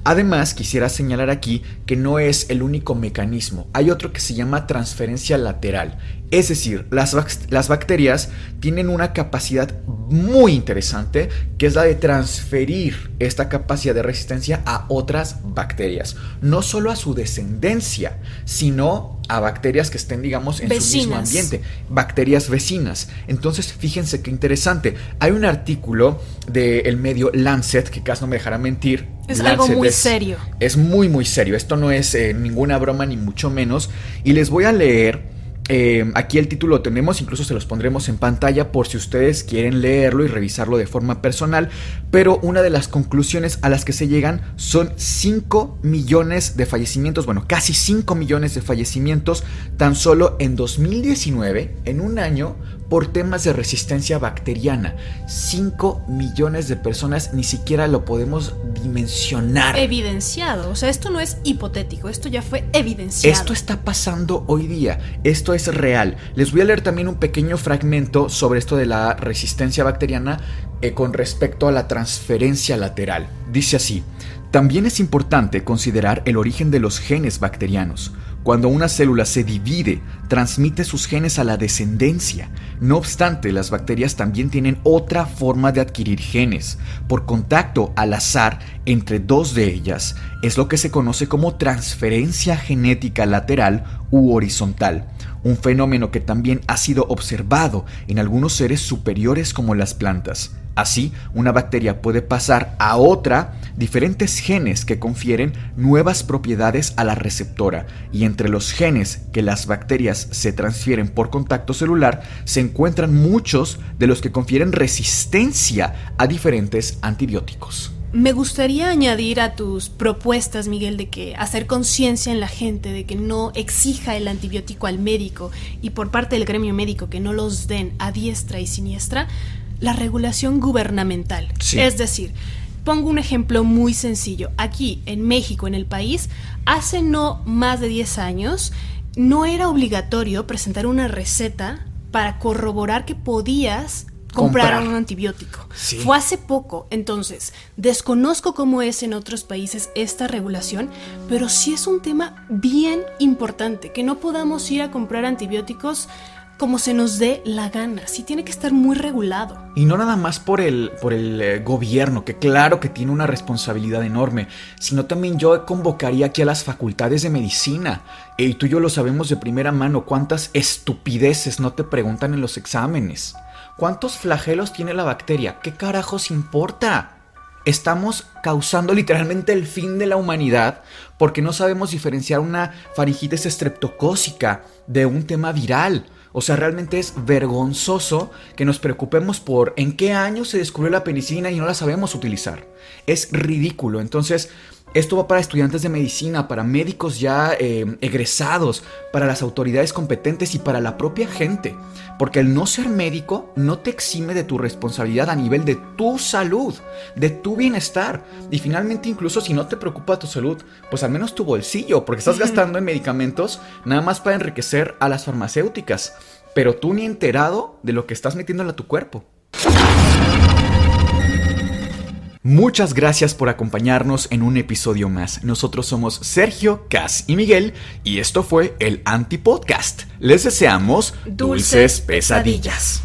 [SPEAKER 1] Además, quisiera señalar aquí que no es el único mecanismo, hay otro que se llama transferencia lateral, es decir, las, las, bacterias tienen una capacidad muy interesante que es la de transferir esta capacidad de resistencia a otras bacterias, no solo a su descendencia, sino a bacterias que estén, digamos, en su mismo ambiente, bacterias vecinas. Entonces, fíjense qué interesante. Hay un artículo del medio Lancet, que casi no me dejará mentir.
[SPEAKER 2] Es algo muy serio.
[SPEAKER 1] Es muy, muy serio. Esto no es eh, ninguna broma, ni mucho menos. Y les voy a leer eh, aquí el título lo tenemos, incluso se los pondremos en pantalla por si ustedes quieren leerlo y revisarlo de forma personal, pero una de las conclusiones a las que se llegan son 5 millones de fallecimientos, bueno, casi 5 millones de fallecimientos tan solo en 2019, en un año, por temas de resistencia bacteriana. 5 millones de personas ni siquiera lo podemos dimensionar.
[SPEAKER 2] Evidenciado, o sea, esto no es hipotético, esto ya fue evidenciado.
[SPEAKER 1] Esto está pasando hoy día, esto es real. Les voy a leer también un pequeño fragmento sobre esto de la resistencia bacteriana eh, con respecto a la transferencia lateral. Dice así, también es importante considerar el origen de los genes bacterianos. Cuando una célula se divide, transmite sus genes a la descendencia. No obstante, las bacterias también tienen otra forma de adquirir genes, por contacto al azar entre dos de ellas. Es lo que se conoce como transferencia genética lateral u horizontal, un fenómeno que también ha sido observado en algunos seres superiores como las plantas. Así, una bacteria puede pasar a otra diferentes genes que confieren nuevas propiedades a la receptora y entre los genes que las bacterias se transfieren por contacto celular se encuentran muchos de los que confieren resistencia a diferentes antibióticos.
[SPEAKER 2] Me gustaría añadir a tus propuestas, Miguel, de que hacer conciencia en la gente, de que no exija el antibiótico al médico y por parte del gremio médico que no los den a diestra y siniestra, la regulación gubernamental. Es decir, pongo un ejemplo muy sencillo. Aquí, en México, en el país, hace no más de 10 años, no era obligatorio presentar una receta para corroborar que podías comprar, un antibiótico. Fue hace poco, entonces, desconozco cómo es en otros países esta regulación, pero sí es un tema bien importante, que no podamos ir a comprar antibióticos como se nos dé la gana. Sí tiene que estar muy regulado.
[SPEAKER 1] Y no nada más por el, por el eh, gobierno, que claro que tiene una responsabilidad enorme, sino también yo convocaría aquí a las facultades de medicina. Y tú y yo lo sabemos de primera mano, cuántas estupideces no te preguntan en los exámenes. ¿Cuántos flagelos tiene la bacteria? ¿Qué carajos importa? Estamos causando literalmente el fin de la humanidad porque no sabemos diferenciar una faringitis estreptocócica de un tema viral. O sea, realmente es vergonzoso que nos preocupemos por en qué año se descubrió la penicilina y no la sabemos utilizar. Es ridículo. Entonces, esto va para estudiantes de medicina, para médicos ya eh, egresados, para las autoridades competentes y para la propia gente. Porque el no ser médico no te exime de tu responsabilidad a nivel de tu salud, de tu bienestar. Y finalmente incluso si no te preocupa tu salud, pues al menos tu bolsillo, porque estás gastando en medicamentos nada más para enriquecer a las farmacéuticas. Pero tú ni enterado de lo que estás metiéndole a tu cuerpo. Muchas gracias por acompañarnos en un episodio más. Nosotros somos Sergio, Cas y Miguel y esto fue el Antipodcast. Les deseamos dulces, pesadillas.